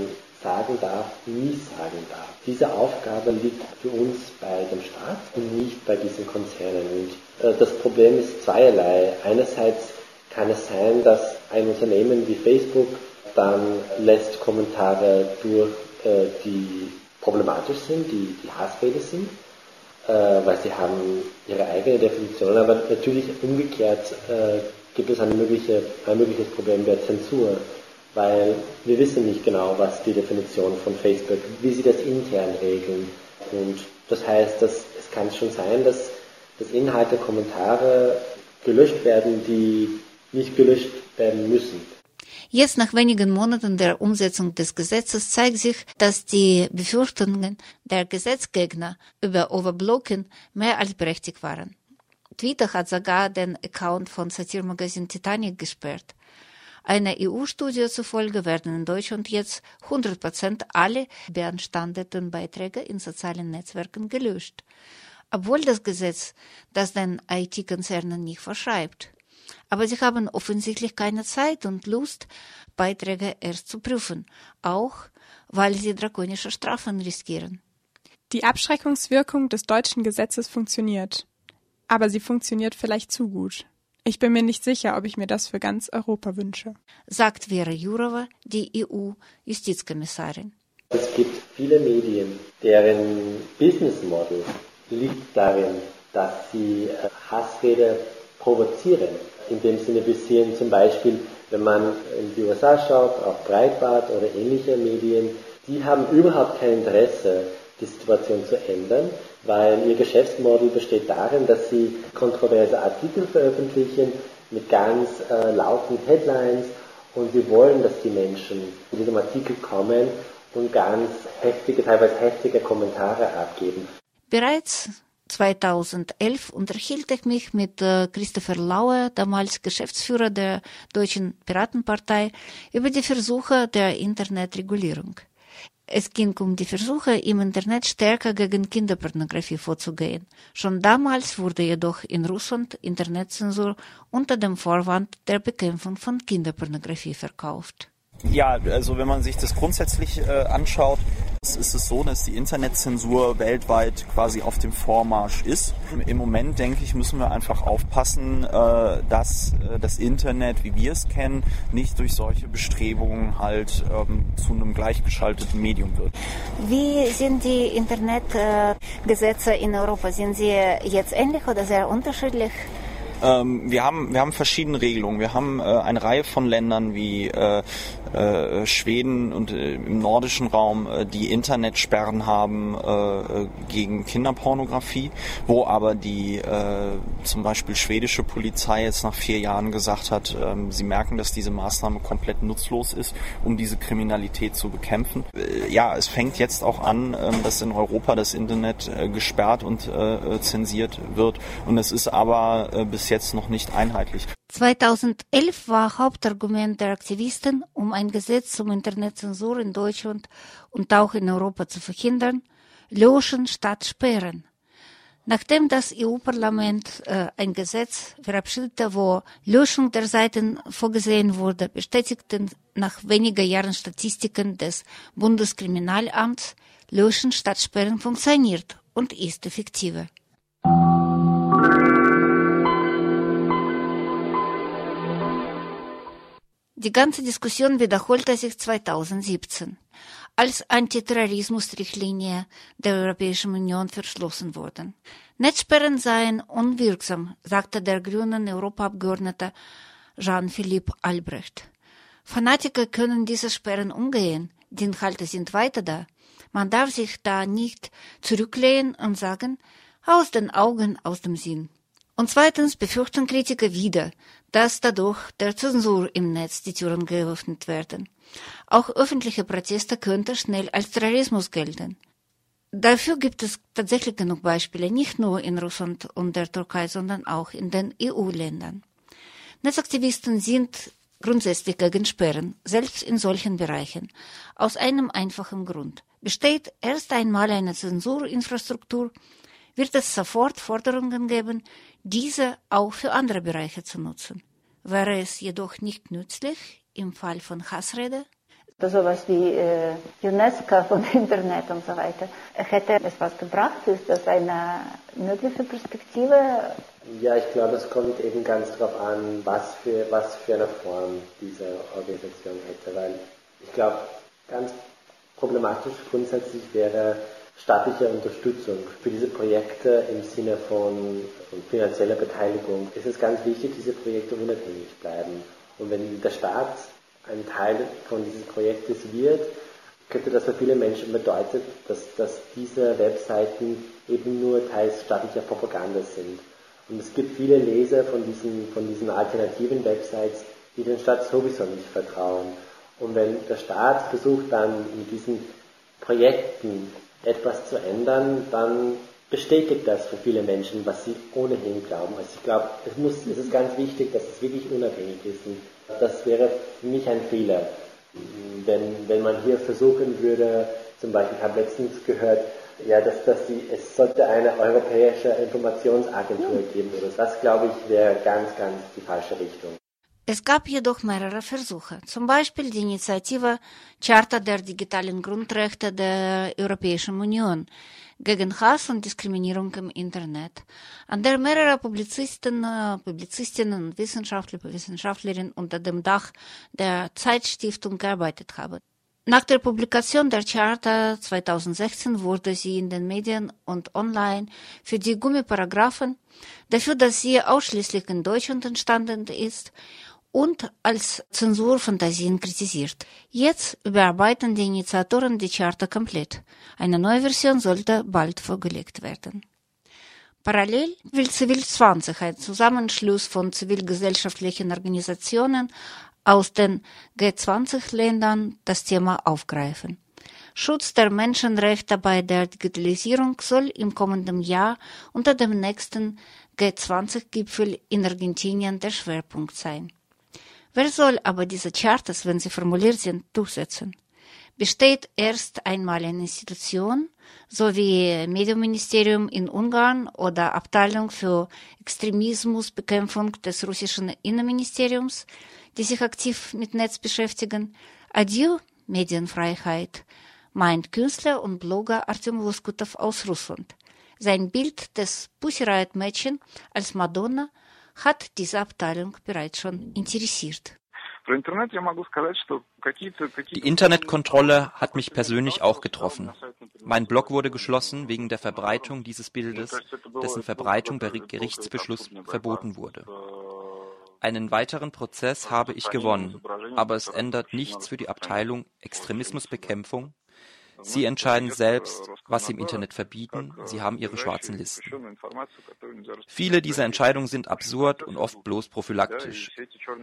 sagen darf, nie sagen darf. Diese Aufgabe liegt für uns bei dem Staat und nicht bei diesen Konzernen. Und das Problem ist zweierlei. Einerseits kann es sein, dass ein Unternehmen wie Facebook dann lässt Kommentare durch, äh, die problematisch sind, die, die Hassrede sind, äh, weil sie haben ihre eigene Definition. Aber natürlich umgekehrt äh, gibt es eine mögliche, ein mögliches Problem der Zensur weil wir wissen nicht genau, was die Definition von Facebook, wie sie das intern regeln. Und das heißt, dass es kann schon sein, dass, dass Inhalte, Kommentare gelöscht werden, die nicht gelöscht werden müssen. Jetzt nach wenigen Monaten der Umsetzung des Gesetzes zeigt sich, dass die Befürchtungen der Gesetzgegner über Overblocking mehr als berechtigt waren. Twitter hat sogar den Account von Satirmagazin Titanic gesperrt. Einer EU-Studie zufolge werden in Deutschland jetzt 100 Prozent alle beanstandeten Beiträge in sozialen Netzwerken gelöscht, obwohl das Gesetz das den IT-Konzernen nicht verschreibt. Aber sie haben offensichtlich keine Zeit und Lust, Beiträge erst zu prüfen, auch weil sie drakonische Strafen riskieren. Die Abschreckungswirkung des deutschen Gesetzes funktioniert. Aber sie funktioniert vielleicht zu gut. Ich bin mir nicht sicher, ob ich mir das für ganz Europa wünsche. Sagt Vera Jourova, die EU-Justizkommissarin. Es gibt viele Medien, deren Business Model liegt darin, dass sie äh, Hassrede provozieren. In dem Sinne, wir sehen zum Beispiel, wenn man in die USA schaut, auf Breitbart oder ähnliche Medien, die haben überhaupt kein Interesse, die Situation zu ändern, weil ihr Geschäftsmodell besteht darin, dass sie kontroverse Artikel veröffentlichen mit ganz äh, lauten Headlines und sie wollen, dass die Menschen in diesem Artikel kommen und ganz heftige, teilweise heftige Kommentare abgeben. Bereits 2011 unterhielt ich mich mit äh, Christopher Lauer, damals Geschäftsführer der Deutschen Piratenpartei, über die Versuche der Internetregulierung. Es ging um die Versuche, im Internet stärker gegen Kinderpornografie vorzugehen. Schon damals wurde jedoch in Russland Internetzensur unter dem Vorwand der Bekämpfung von Kinderpornografie verkauft. Ja, also wenn man sich das grundsätzlich äh, anschaut, ist es so, dass die Internetzensur weltweit quasi auf dem Vormarsch ist. Im Moment, denke ich, müssen wir einfach aufpassen, äh, dass äh, das Internet, wie wir es kennen, nicht durch solche Bestrebungen halt ähm, zu einem gleichgeschalteten Medium wird. Wie sind die Internetgesetze in Europa? Sind sie jetzt ähnlich oder sehr unterschiedlich? Ähm, wir, haben, wir haben verschiedene Regelungen. Wir haben äh, eine Reihe von Ländern wie äh, äh, Schweden und äh, im nordischen Raum, äh, die Internetsperren haben äh, gegen Kinderpornografie, wo aber die zum Beispiel schwedische Polizei jetzt nach vier Jahren gesagt hat, ähm, sie merken, dass diese Maßnahme komplett nutzlos ist, um diese Kriminalität zu bekämpfen. ja, es fängt jetzt auch an, ähm, dass in Europa das Internet gesperrt und zensiert wird und es ist aber bis jetzt noch nicht einheitlich. 2011 war Hauptargument der Aktivisten, um ein Gesetz zum Internetzensur in Deutschland und auch in Europa zu verhindern, löschen statt sperren. Nachdem das EU-Parlament äh, ein Gesetz verabschiedete, wo Löschung der Seiten vorgesehen wurde, bestätigten nach weniger Jahren Statistiken des Bundeskriminalamts, Löschen statt Sperren funktioniert und ist effektiver. Die ganze Diskussion wiederholte sich 2017, als Antiterrorismusrichtlinie der Europäischen Union verschlossen wurden. Netzsperren seien unwirksam, sagte der grünen Europaabgeordnete Jean-Philippe Albrecht. Fanatiker können diese Sperren umgehen, die Inhalte sind weiter da. Man darf sich da nicht zurücklehnen und sagen, aus den Augen, aus dem Sinn. Und zweitens befürchten Kritiker wieder, dass dadurch der Zensur im Netz die Türen geöffnet werden. Auch öffentliche Proteste könnten schnell als Terrorismus gelten. Dafür gibt es tatsächlich genug Beispiele, nicht nur in Russland und der Türkei, sondern auch in den EU-Ländern. Netzaktivisten sind grundsätzlich gegen Sperren, selbst in solchen Bereichen, aus einem einfachen Grund. Besteht erst einmal eine Zensurinfrastruktur, wird es sofort Forderungen geben, diese auch für andere Bereiche zu nutzen. Wäre es jedoch nicht nützlich im Fall von Hassrede? Sowas wie äh, UNESCO von (laughs) Internet und so weiter. Hätte es was gebracht? Ist das eine mögliche Perspektive? Ja, ich glaube, es kommt eben ganz darauf an, was für, was für eine Form diese Organisation hätte. Weil ich glaube, ganz problematisch grundsätzlich wäre, staatliche Unterstützung für diese Projekte im Sinne von, finanzieller Beteiligung ist es ganz wichtig, diese Projekte unabhängig bleiben. Und wenn der Staat ein Teil von dieses Projektes wird, könnte das für viele Menschen bedeuten, dass, dass diese Webseiten eben nur teils staatlicher Propaganda sind. Und es gibt viele Leser von diesen, von diesen alternativen Websites, die den Staat sowieso nicht vertrauen. Und wenn der Staat versucht dann mit diesen Projekten etwas zu ändern, dann bestätigt das für viele Menschen, was sie ohnehin glauben. Also ich glaube, es, muss, es ist ganz wichtig, dass es wirklich unabhängig ist. Und das wäre für mich ein Fehler, wenn, wenn man hier versuchen würde, zum Beispiel, ich habe letztens gehört, ja, dass, dass sie, es sollte eine europäische Informationsagentur geben oder das, glaube ich, wäre ganz, ganz die falsche Richtung. Es gab jedoch mehrere Versuche, zum Beispiel die Initiative Charta der digitalen Grundrechte der Europäischen Union gegen Hass und Diskriminierung im Internet, an der mehrere Publizisten, Publizistinnen und Wissenschaftler, Wissenschaftlerinnen unter dem Dach der Zeitstiftung gearbeitet haben. Nach der Publikation der Charta 2016 wurde sie in den Medien und online für die Gummiparagraphen, dafür, dass sie ausschließlich in Deutschland entstanden ist und als Zensurfantasien kritisiert. Jetzt überarbeiten die Initiatoren die Charta komplett. Eine neue Version sollte bald vorgelegt werden. Parallel will Zivil 20, ein Zusammenschluss von zivilgesellschaftlichen Organisationen aus den G20-Ländern, das Thema aufgreifen. Schutz der Menschenrechte bei der Digitalisierung soll im kommenden Jahr unter dem nächsten G20-Gipfel in Argentinien der Schwerpunkt sein. Wer soll aber diese Chartas, wenn sie formuliert sind, durchsetzen? Besteht erst einmal eine Institution, so wie Medienministerium in Ungarn oder Abteilung für Extremismusbekämpfung des russischen Innenministeriums, die sich aktiv mit Netz beschäftigen. Adieu, Medienfreiheit, meint Künstler und Blogger Artem Loskutov aus Russland. Sein Bild des Pussy Riot Mädchen als Madonna hat diese Abteilung bereits schon interessiert. Die Internetkontrolle hat mich persönlich auch getroffen. Mein Blog wurde geschlossen wegen der Verbreitung dieses Bildes, dessen Verbreitung per Gerichtsbeschluss verboten wurde. Einen weiteren Prozess habe ich gewonnen, aber es ändert nichts für die Abteilung Extremismusbekämpfung, Sie entscheiden selbst, was Sie im Internet verbieten. Sie haben Ihre schwarzen Listen. Viele dieser Entscheidungen sind absurd und oft bloß prophylaktisch.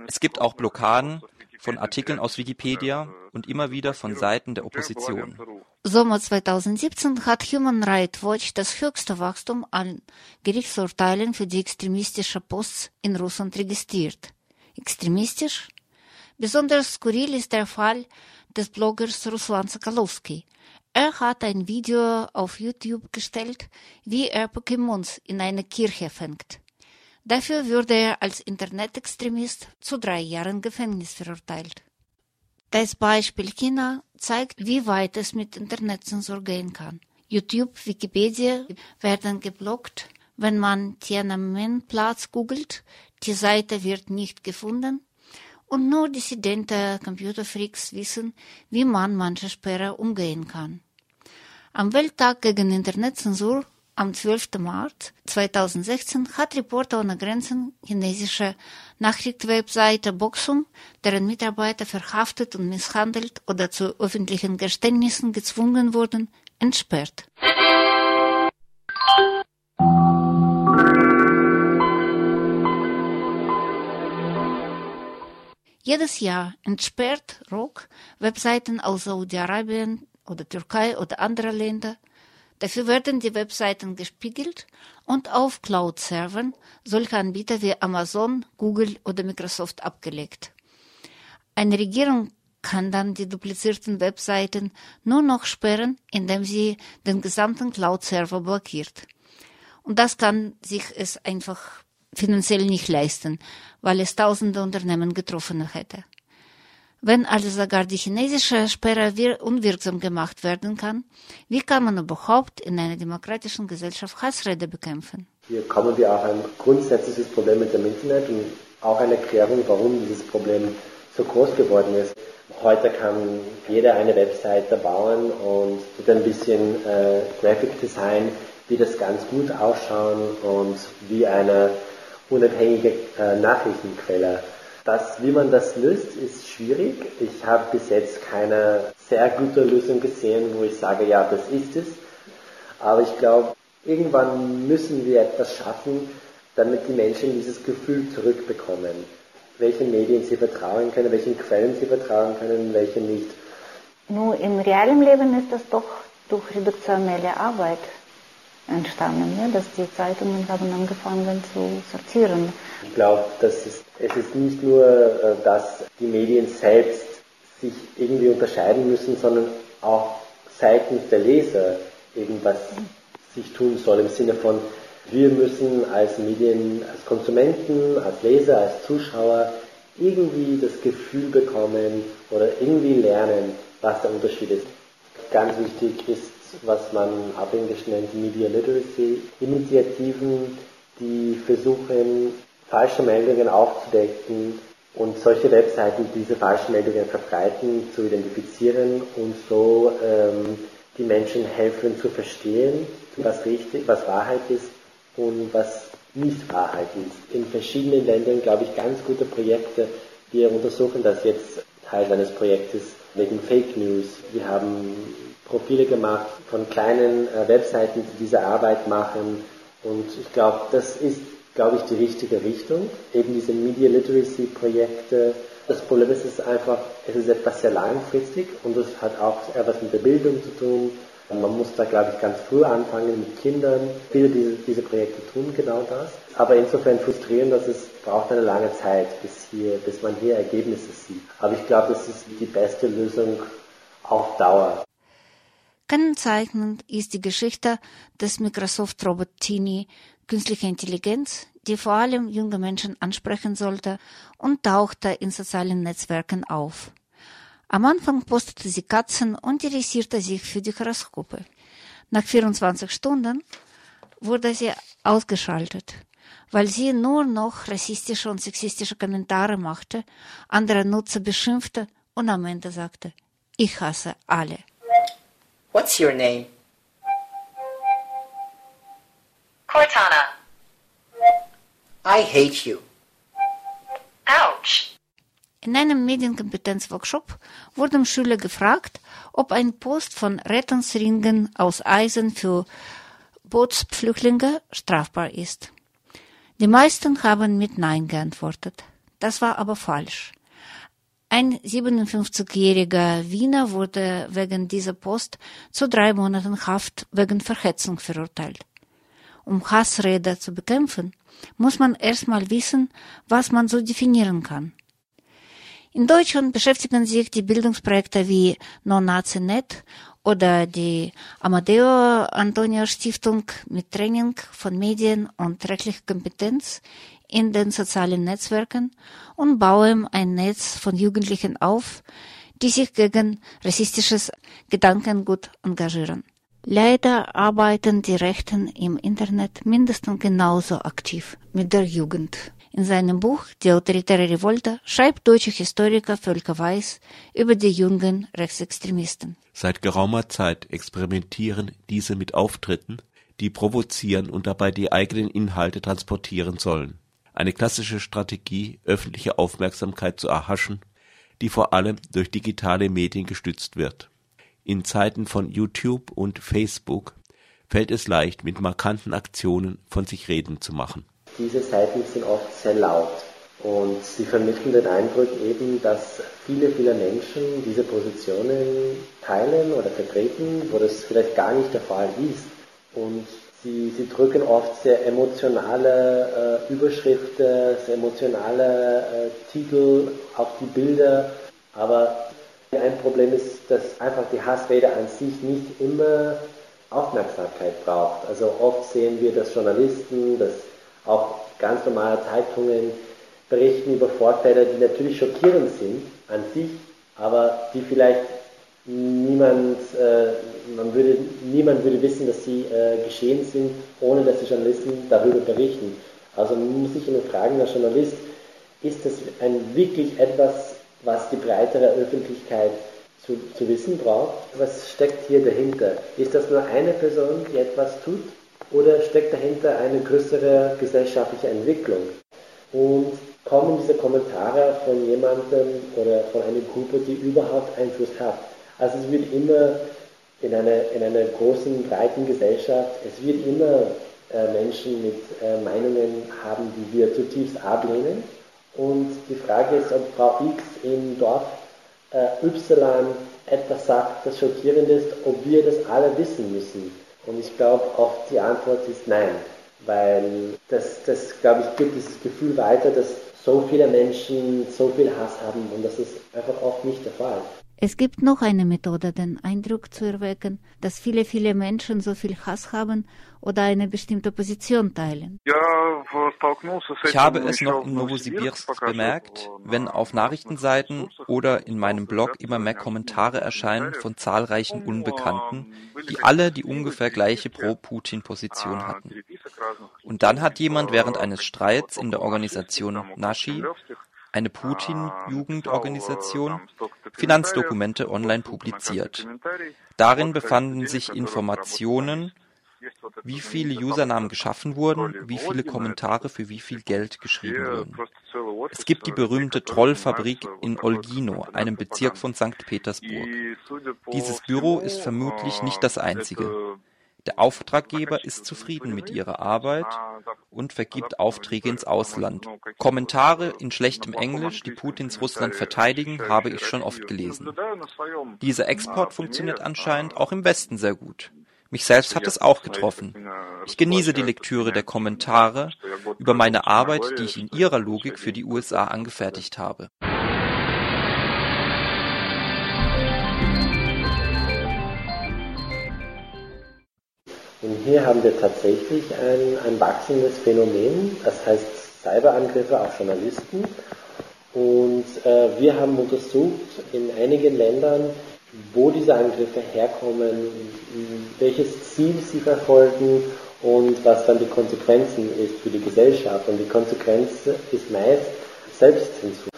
Es gibt auch Blockaden von Artikeln aus Wikipedia und immer wieder von Seiten der Opposition. Sommer 2017 hat Human Rights Watch das höchste Wachstum an Gerichtsurteilen für die extremistische Posts in Russland registriert. Extremistisch? Besonders skurril ist der Fall des Bloggers Ruslan Sokolowski. Er hat ein Video auf YouTube gestellt, wie er Pokémons in einer Kirche fängt. Dafür wurde er als Internetextremist zu drei Jahren Gefängnis verurteilt. Das Beispiel China zeigt, wie weit es mit Internetzensur gehen kann. YouTube, Wikipedia werden geblockt, wenn man Tiananmen-Platz googelt. Die Seite wird nicht gefunden. Und nur dissidente Computerfreaks wissen, wie man manche Sperre umgehen kann. Am Welttag gegen Internetzensur am 12. März 2016 hat Reporter ohne Grenzen chinesische Nachrichtenwebseite Boxum, deren Mitarbeiter verhaftet und misshandelt oder zu öffentlichen Geständnissen gezwungen wurden, entsperrt. Jedes Jahr entsperrt ROK Webseiten aus Saudi-Arabien oder Türkei oder anderer Länder. Dafür werden die Webseiten gespiegelt und auf Cloud-Servern solcher Anbieter wie Amazon, Google oder Microsoft abgelegt. Eine Regierung kann dann die duplizierten Webseiten nur noch sperren, indem sie den gesamten Cloud-Server blockiert. Und das kann sich es einfach finanziell nicht leisten, weil es tausende Unternehmen getroffen hätte. Wenn also sogar die chinesische Sperre unwirksam gemacht werden kann, wie kann man überhaupt in einer demokratischen Gesellschaft Hassrede bekämpfen? Hier kommen wir auf ein grundsätzliches Problem mit dem Internet und auch eine Erklärung, warum dieses Problem so groß geworden ist. Heute kann jeder eine Webseite bauen und mit ein bisschen äh, Graphic Design wie das ganz gut ausschauen und wie eine unabhängige äh, Nachrichtenquelle. Das, wie man das löst, ist schwierig. Ich habe bis jetzt keine sehr gute Lösung gesehen, wo ich sage, ja, das ist es. Aber ich glaube, irgendwann müssen wir etwas schaffen, damit die Menschen dieses Gefühl zurückbekommen. Welchen Medien sie vertrauen können, welchen Quellen sie vertrauen können, welche nicht. Nur im realen Leben ist das doch durch reduktionelle Arbeit entstanden, ja? dass die Zeitungen haben angefangen zu sortieren. Ich glaube, es ist nicht nur, äh, dass die Medien selbst sich irgendwie unterscheiden müssen, sondern auch seitens der Leser irgendwas sich tun soll im Sinne von, wir müssen als Medien, als Konsumenten, als Leser, als Zuschauer irgendwie das Gefühl bekommen oder irgendwie lernen, was der Unterschied ist. Ganz wichtig ist was man auf Englisch nennt Media Literacy Initiativen, die versuchen, falsche Meldungen aufzudecken und solche Webseiten, die diese falschen Meldungen verbreiten, zu identifizieren und so ähm, die Menschen helfen zu verstehen, was richtig, was Wahrheit ist und was nicht Wahrheit ist. In verschiedenen Ländern, glaube ich, ganz gute Projekte. Wir untersuchen das jetzt Teil eines Projektes wegen Fake News. Wir haben Profile gemacht von kleinen äh, Webseiten, die diese Arbeit machen. Und ich glaube, das ist, glaube ich, die richtige Richtung. Eben diese Media Literacy Projekte. Das Problem ist, es ist einfach, es ist etwas sehr langfristig und es hat auch etwas mit der Bildung zu tun. Man muss da, glaube ich, ganz früh anfangen mit Kindern. Viele diese, diese Projekte tun genau das. Aber insofern frustrierend, dass es braucht eine lange Zeit, bis, hier, bis man hier Ergebnisse sieht. Aber ich glaube, das ist die beste Lösung auf Dauer. Kennzeichnend ist die Geschichte des Microsoft-Robot Tini, künstliche Intelligenz, die vor allem junge Menschen ansprechen sollte und tauchte in sozialen Netzwerken auf. Am Anfang postete sie Katzen und interessierte sich für die Horoskope. Nach 24 Stunden wurde sie ausgeschaltet, weil sie nur noch rassistische und sexistische Kommentare machte, andere Nutzer beschimpfte und am Ende sagte, ich hasse alle. What's your name? Cortana. I hate you. Ouch. In einem Medienkompetenzworkshop wurden Schüler gefragt, ob ein Post von Rettungsringen aus Eisen für Bootspflüchtlinge strafbar ist. Die meisten haben mit Nein geantwortet. Das war aber falsch. Ein 57-jähriger Wiener wurde wegen dieser Post zu drei Monaten Haft wegen Verhetzung verurteilt. Um Hassrede zu bekämpfen, muss man erstmal wissen, was man so definieren kann. In Deutschland beschäftigen sich die Bildungsprojekte wie NoNazi.net oder die Amadeo Antonio Stiftung mit Training von Medien und rechtlicher Kompetenz in den sozialen Netzwerken und bauen ein Netz von Jugendlichen auf, die sich gegen rassistisches Gedankengut engagieren. Leider arbeiten die Rechten im Internet mindestens genauso aktiv mit der Jugend. In seinem Buch Die autoritäre Revolte schreibt deutsche Historiker Völker Weiß über die jungen Rechtsextremisten. Seit geraumer Zeit experimentieren diese mit Auftritten, die provozieren und dabei die eigenen Inhalte transportieren sollen. Eine klassische Strategie, öffentliche Aufmerksamkeit zu erhaschen, die vor allem durch digitale Medien gestützt wird. In Zeiten von YouTube und Facebook fällt es leicht, mit markanten Aktionen von sich reden zu machen. Diese Seiten sind oft sehr laut und sie vermitteln den Eindruck eben, dass viele, viele Menschen diese Positionen teilen oder vertreten, wo das vielleicht gar nicht der Fall ist. Und sie, sie drücken oft sehr emotionale äh, Überschriften, sehr emotionale äh, Titel auf die Bilder, aber ein Problem ist, dass einfach die Hassrede an sich nicht immer Aufmerksamkeit braucht. Also oft sehen wir, dass Journalisten, dass auch ganz normale Zeitungen berichten über Vorfälle, die natürlich schockierend sind an sich, aber die vielleicht niemand, äh, man würde, niemand würde wissen, dass sie äh, geschehen sind, ohne dass die Journalisten darüber berichten. Also man muss sich immer fragen, der Journalist, ist das ein, wirklich etwas, was die breitere Öffentlichkeit zu, zu wissen braucht. Was steckt hier dahinter? Ist das nur eine Person, die etwas tut? Oder steckt dahinter eine größere gesellschaftliche Entwicklung? Und kommen diese Kommentare von jemandem oder von einer Gruppe, die überhaupt Einfluss hat? Also es wird immer in einer, in einer großen, breiten Gesellschaft, es wird immer äh, Menschen mit äh, Meinungen haben, die wir zutiefst ablehnen. Und die Frage ist, ob Frau X im Dorf äh, Y etwas sagt, das schockierend ist, ob wir das alle wissen müssen. Und ich glaube, oft die Antwort ist nein, weil das, das glaube ich, gibt dieses Gefühl weiter, dass so viele Menschen so viel Hass haben und das ist einfach oft nicht der Fall. Es gibt noch eine Methode, den Eindruck zu erwecken, dass viele, viele Menschen so viel Hass haben oder eine bestimmte Position teilen. Ich habe es noch in Novosibirsk bemerkt, wenn auf Nachrichtenseiten oder in meinem Blog immer mehr Kommentare erscheinen von zahlreichen Unbekannten, die alle die ungefähr gleiche Pro-Putin-Position hatten. Und dann hat jemand während eines Streits in der Organisation Nashi eine Putin-Jugendorganisation, Finanzdokumente online publiziert. Darin befanden sich Informationen, wie viele Usernamen geschaffen wurden, wie viele Kommentare für wie viel Geld geschrieben wurden. Es gibt die berühmte Trollfabrik in Olgino, einem Bezirk von St. Petersburg. Dieses Büro ist vermutlich nicht das einzige. Der Auftraggeber ist zufrieden mit ihrer Arbeit und vergibt Aufträge ins Ausland. Kommentare in schlechtem Englisch, die Putins Russland verteidigen, habe ich schon oft gelesen. Dieser Export funktioniert anscheinend auch im Westen sehr gut. Mich selbst hat es auch getroffen. Ich genieße die Lektüre der Kommentare über meine Arbeit, die ich in ihrer Logik für die USA angefertigt habe. Hier haben wir tatsächlich ein, ein wachsendes Phänomen, das heißt Cyberangriffe auf Journalisten. Und äh, wir haben untersucht in einigen Ländern, wo diese Angriffe herkommen, welches Ziel sie verfolgen und was dann die Konsequenzen ist für die Gesellschaft. Und die Konsequenz ist meist Selbstzensur.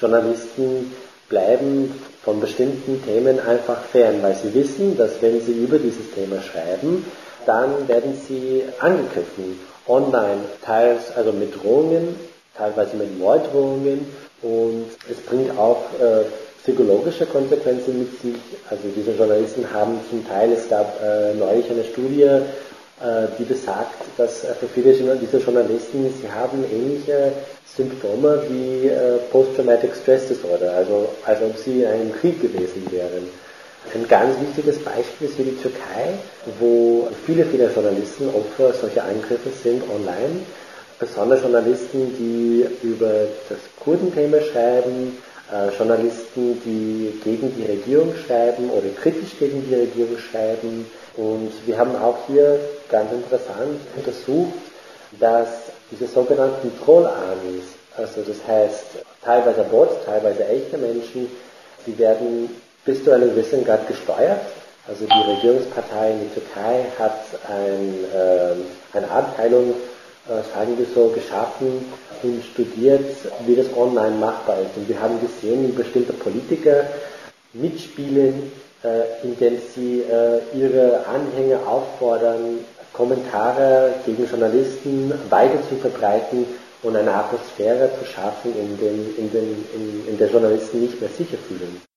Journalisten bleiben von bestimmten Themen einfach fern, weil sie wissen, dass wenn sie über dieses Thema schreiben, dann werden sie angegriffen. Online, teils also mit Drohungen, teilweise mit Morddrohungen und es bringt auch äh, psychologische Konsequenzen mit sich. Also diese Journalisten haben zum Teil, es gab äh, neulich eine Studie, äh, die besagt, dass äh, für viele dieser Journalisten, sie haben ähnliche Symptome wie äh, Post-Traumatic Stress Disorder, also als ob sie in einem Krieg gewesen wären. Ein ganz wichtiges Beispiel ist hier die Türkei, wo viele, viele Journalisten Opfer solcher Angriffe sind online. Besonders Journalisten, die über das Kurdenthema schreiben, äh, Journalisten, die gegen die Regierung schreiben oder kritisch gegen die Regierung schreiben. Und wir haben auch hier ganz interessant untersucht, dass diese sogenannten Troll-Armies, also das heißt teilweise Bots, teilweise echte Menschen, die werden einem gewissen Grad gesteuert. Also die Regierungspartei in der Türkei hat ein, äh, eine Abteilung äh, sagen wir so, geschaffen und studiert, wie das online machbar ist. Und wir haben gesehen, wie bestimmte Politiker mitspielen, äh, indem sie äh, ihre Anhänger auffordern, Kommentare gegen Journalisten weiter zu verbreiten und eine Atmosphäre zu schaffen, in, dem, in, dem, in, in der Journalisten nicht mehr sicher fühlen.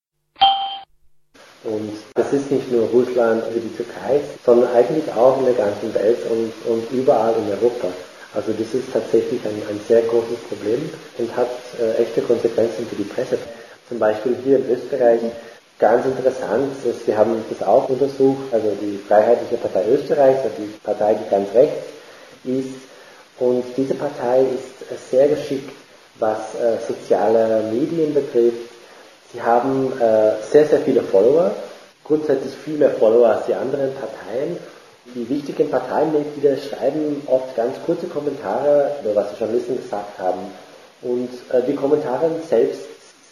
Und das ist nicht nur Russland oder die Türkei, sondern eigentlich auch in der ganzen Welt und, und überall in Europa. Also das ist tatsächlich ein, ein sehr großes Problem und hat äh, echte Konsequenzen für die Presse. Zum Beispiel hier in Österreich, ganz interessant, wir haben das auch untersucht, also die Freiheitliche Partei Österreichs, also die Partei, die ganz rechts ist. Und diese Partei ist sehr geschickt, was äh, soziale Medien betrifft. Sie haben äh, sehr, sehr viele Follower, grundsätzlich viel mehr Follower als die anderen Parteien die wichtigen Parteienmitglieder schreiben oft ganz kurze Kommentare über was die Journalisten gesagt haben. Und äh, die Kommentare selbst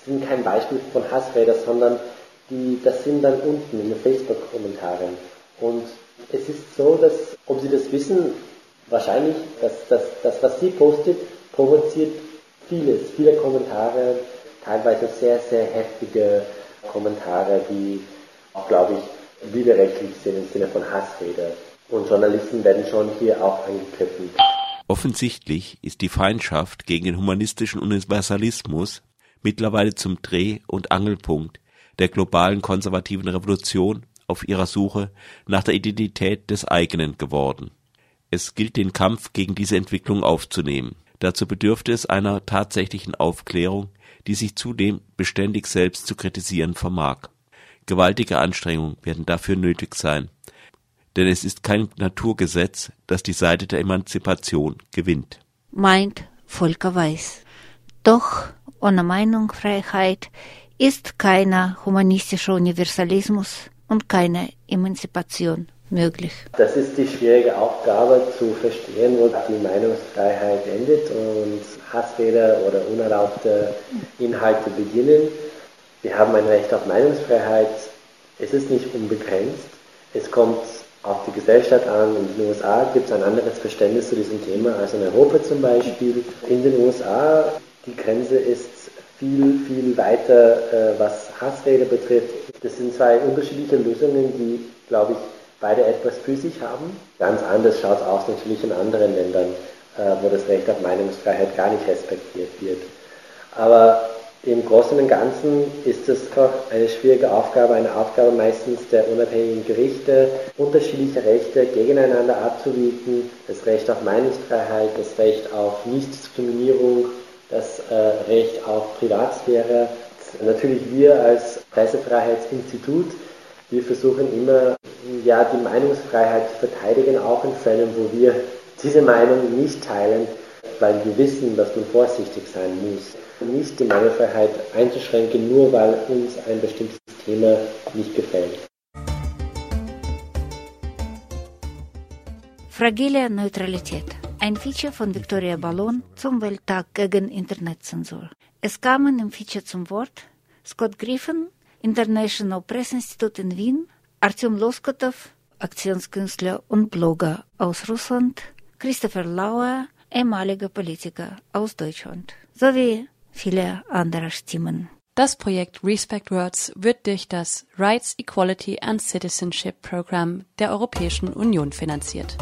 sind kein Beispiel von Hassräder, sondern die, das sind dann unten in den Facebook-Kommentaren. Und es ist so, dass, ob Sie das wissen, wahrscheinlich, dass das, das, was Sie postet, provoziert vieles, viele Kommentare, teilweise sehr, sehr heftige Kommentare, die, glaube ich, widerrechtlich sind im Sinne von Hassrede. Und Journalisten werden schon hier auch angegriffen. Offensichtlich ist die Feindschaft gegen den humanistischen Universalismus mittlerweile zum Dreh- und Angelpunkt der globalen konservativen Revolution auf ihrer Suche nach der Identität des eigenen geworden. Es gilt den Kampf gegen diese Entwicklung aufzunehmen. Dazu bedürfte es einer tatsächlichen Aufklärung, die sich zudem beständig selbst zu kritisieren vermag. Gewaltige Anstrengungen werden dafür nötig sein, denn es ist kein Naturgesetz, dass die Seite der Emanzipation gewinnt. Meint Volker Weiß. Doch ohne Meinungsfreiheit ist keiner humanistischer Universalismus und keine Emanzipation möglich. Das ist die schwierige Aufgabe zu verstehen, wo die Meinungsfreiheit endet und Hassrede oder unerlaubte Inhalte beginnen. Wir haben ein Recht auf Meinungsfreiheit. Es ist nicht unbegrenzt. Es kommt auf die Gesellschaft an. In den USA gibt es ein anderes Verständnis zu diesem Thema als in Europa zum Beispiel. In den USA, die Grenze ist viel, viel weiter, äh, was Hassrede betrifft. Das sind zwei unterschiedliche Lösungen, die, glaube ich, beide etwas für sich haben. Ganz anders schaut es aus natürlich in anderen Ländern, äh, wo das Recht auf Meinungsfreiheit gar nicht respektiert wird. Aber im Großen und Ganzen ist es doch eine schwierige Aufgabe, eine Aufgabe meistens der unabhängigen Gerichte, unterschiedliche Rechte gegeneinander abzuwiegen, das Recht auf Meinungsfreiheit, das Recht auf Nichtdiskriminierung, das äh, Recht auf Privatsphäre. Natürlich wir als Pressefreiheitsinstitut, wir versuchen immer, ja, die Meinungsfreiheit zu verteidigen, auch in Fällen, wo wir diese Meinung nicht teilen, weil wir wissen, dass man vorsichtig sein muss nicht die Meinungsfreiheit einzuschränken, nur weil uns ein bestimmtes Thema nicht gefällt. Fragile Neutralität. Ein Feature von Victoria Ballon zum Welttag gegen Internetzensur. Es kamen im Feature zum Wort Scott Griffin, International Press Institute in Wien, Artyom Loskotov, Aktionskünstler und Blogger aus Russland, Christopher Lauer, ehemaliger Politiker aus Deutschland, sowie viele andere Stimmen. Das Projekt Respect Words wird durch das Rights, Equality and Citizenship Program der Europäischen Union finanziert.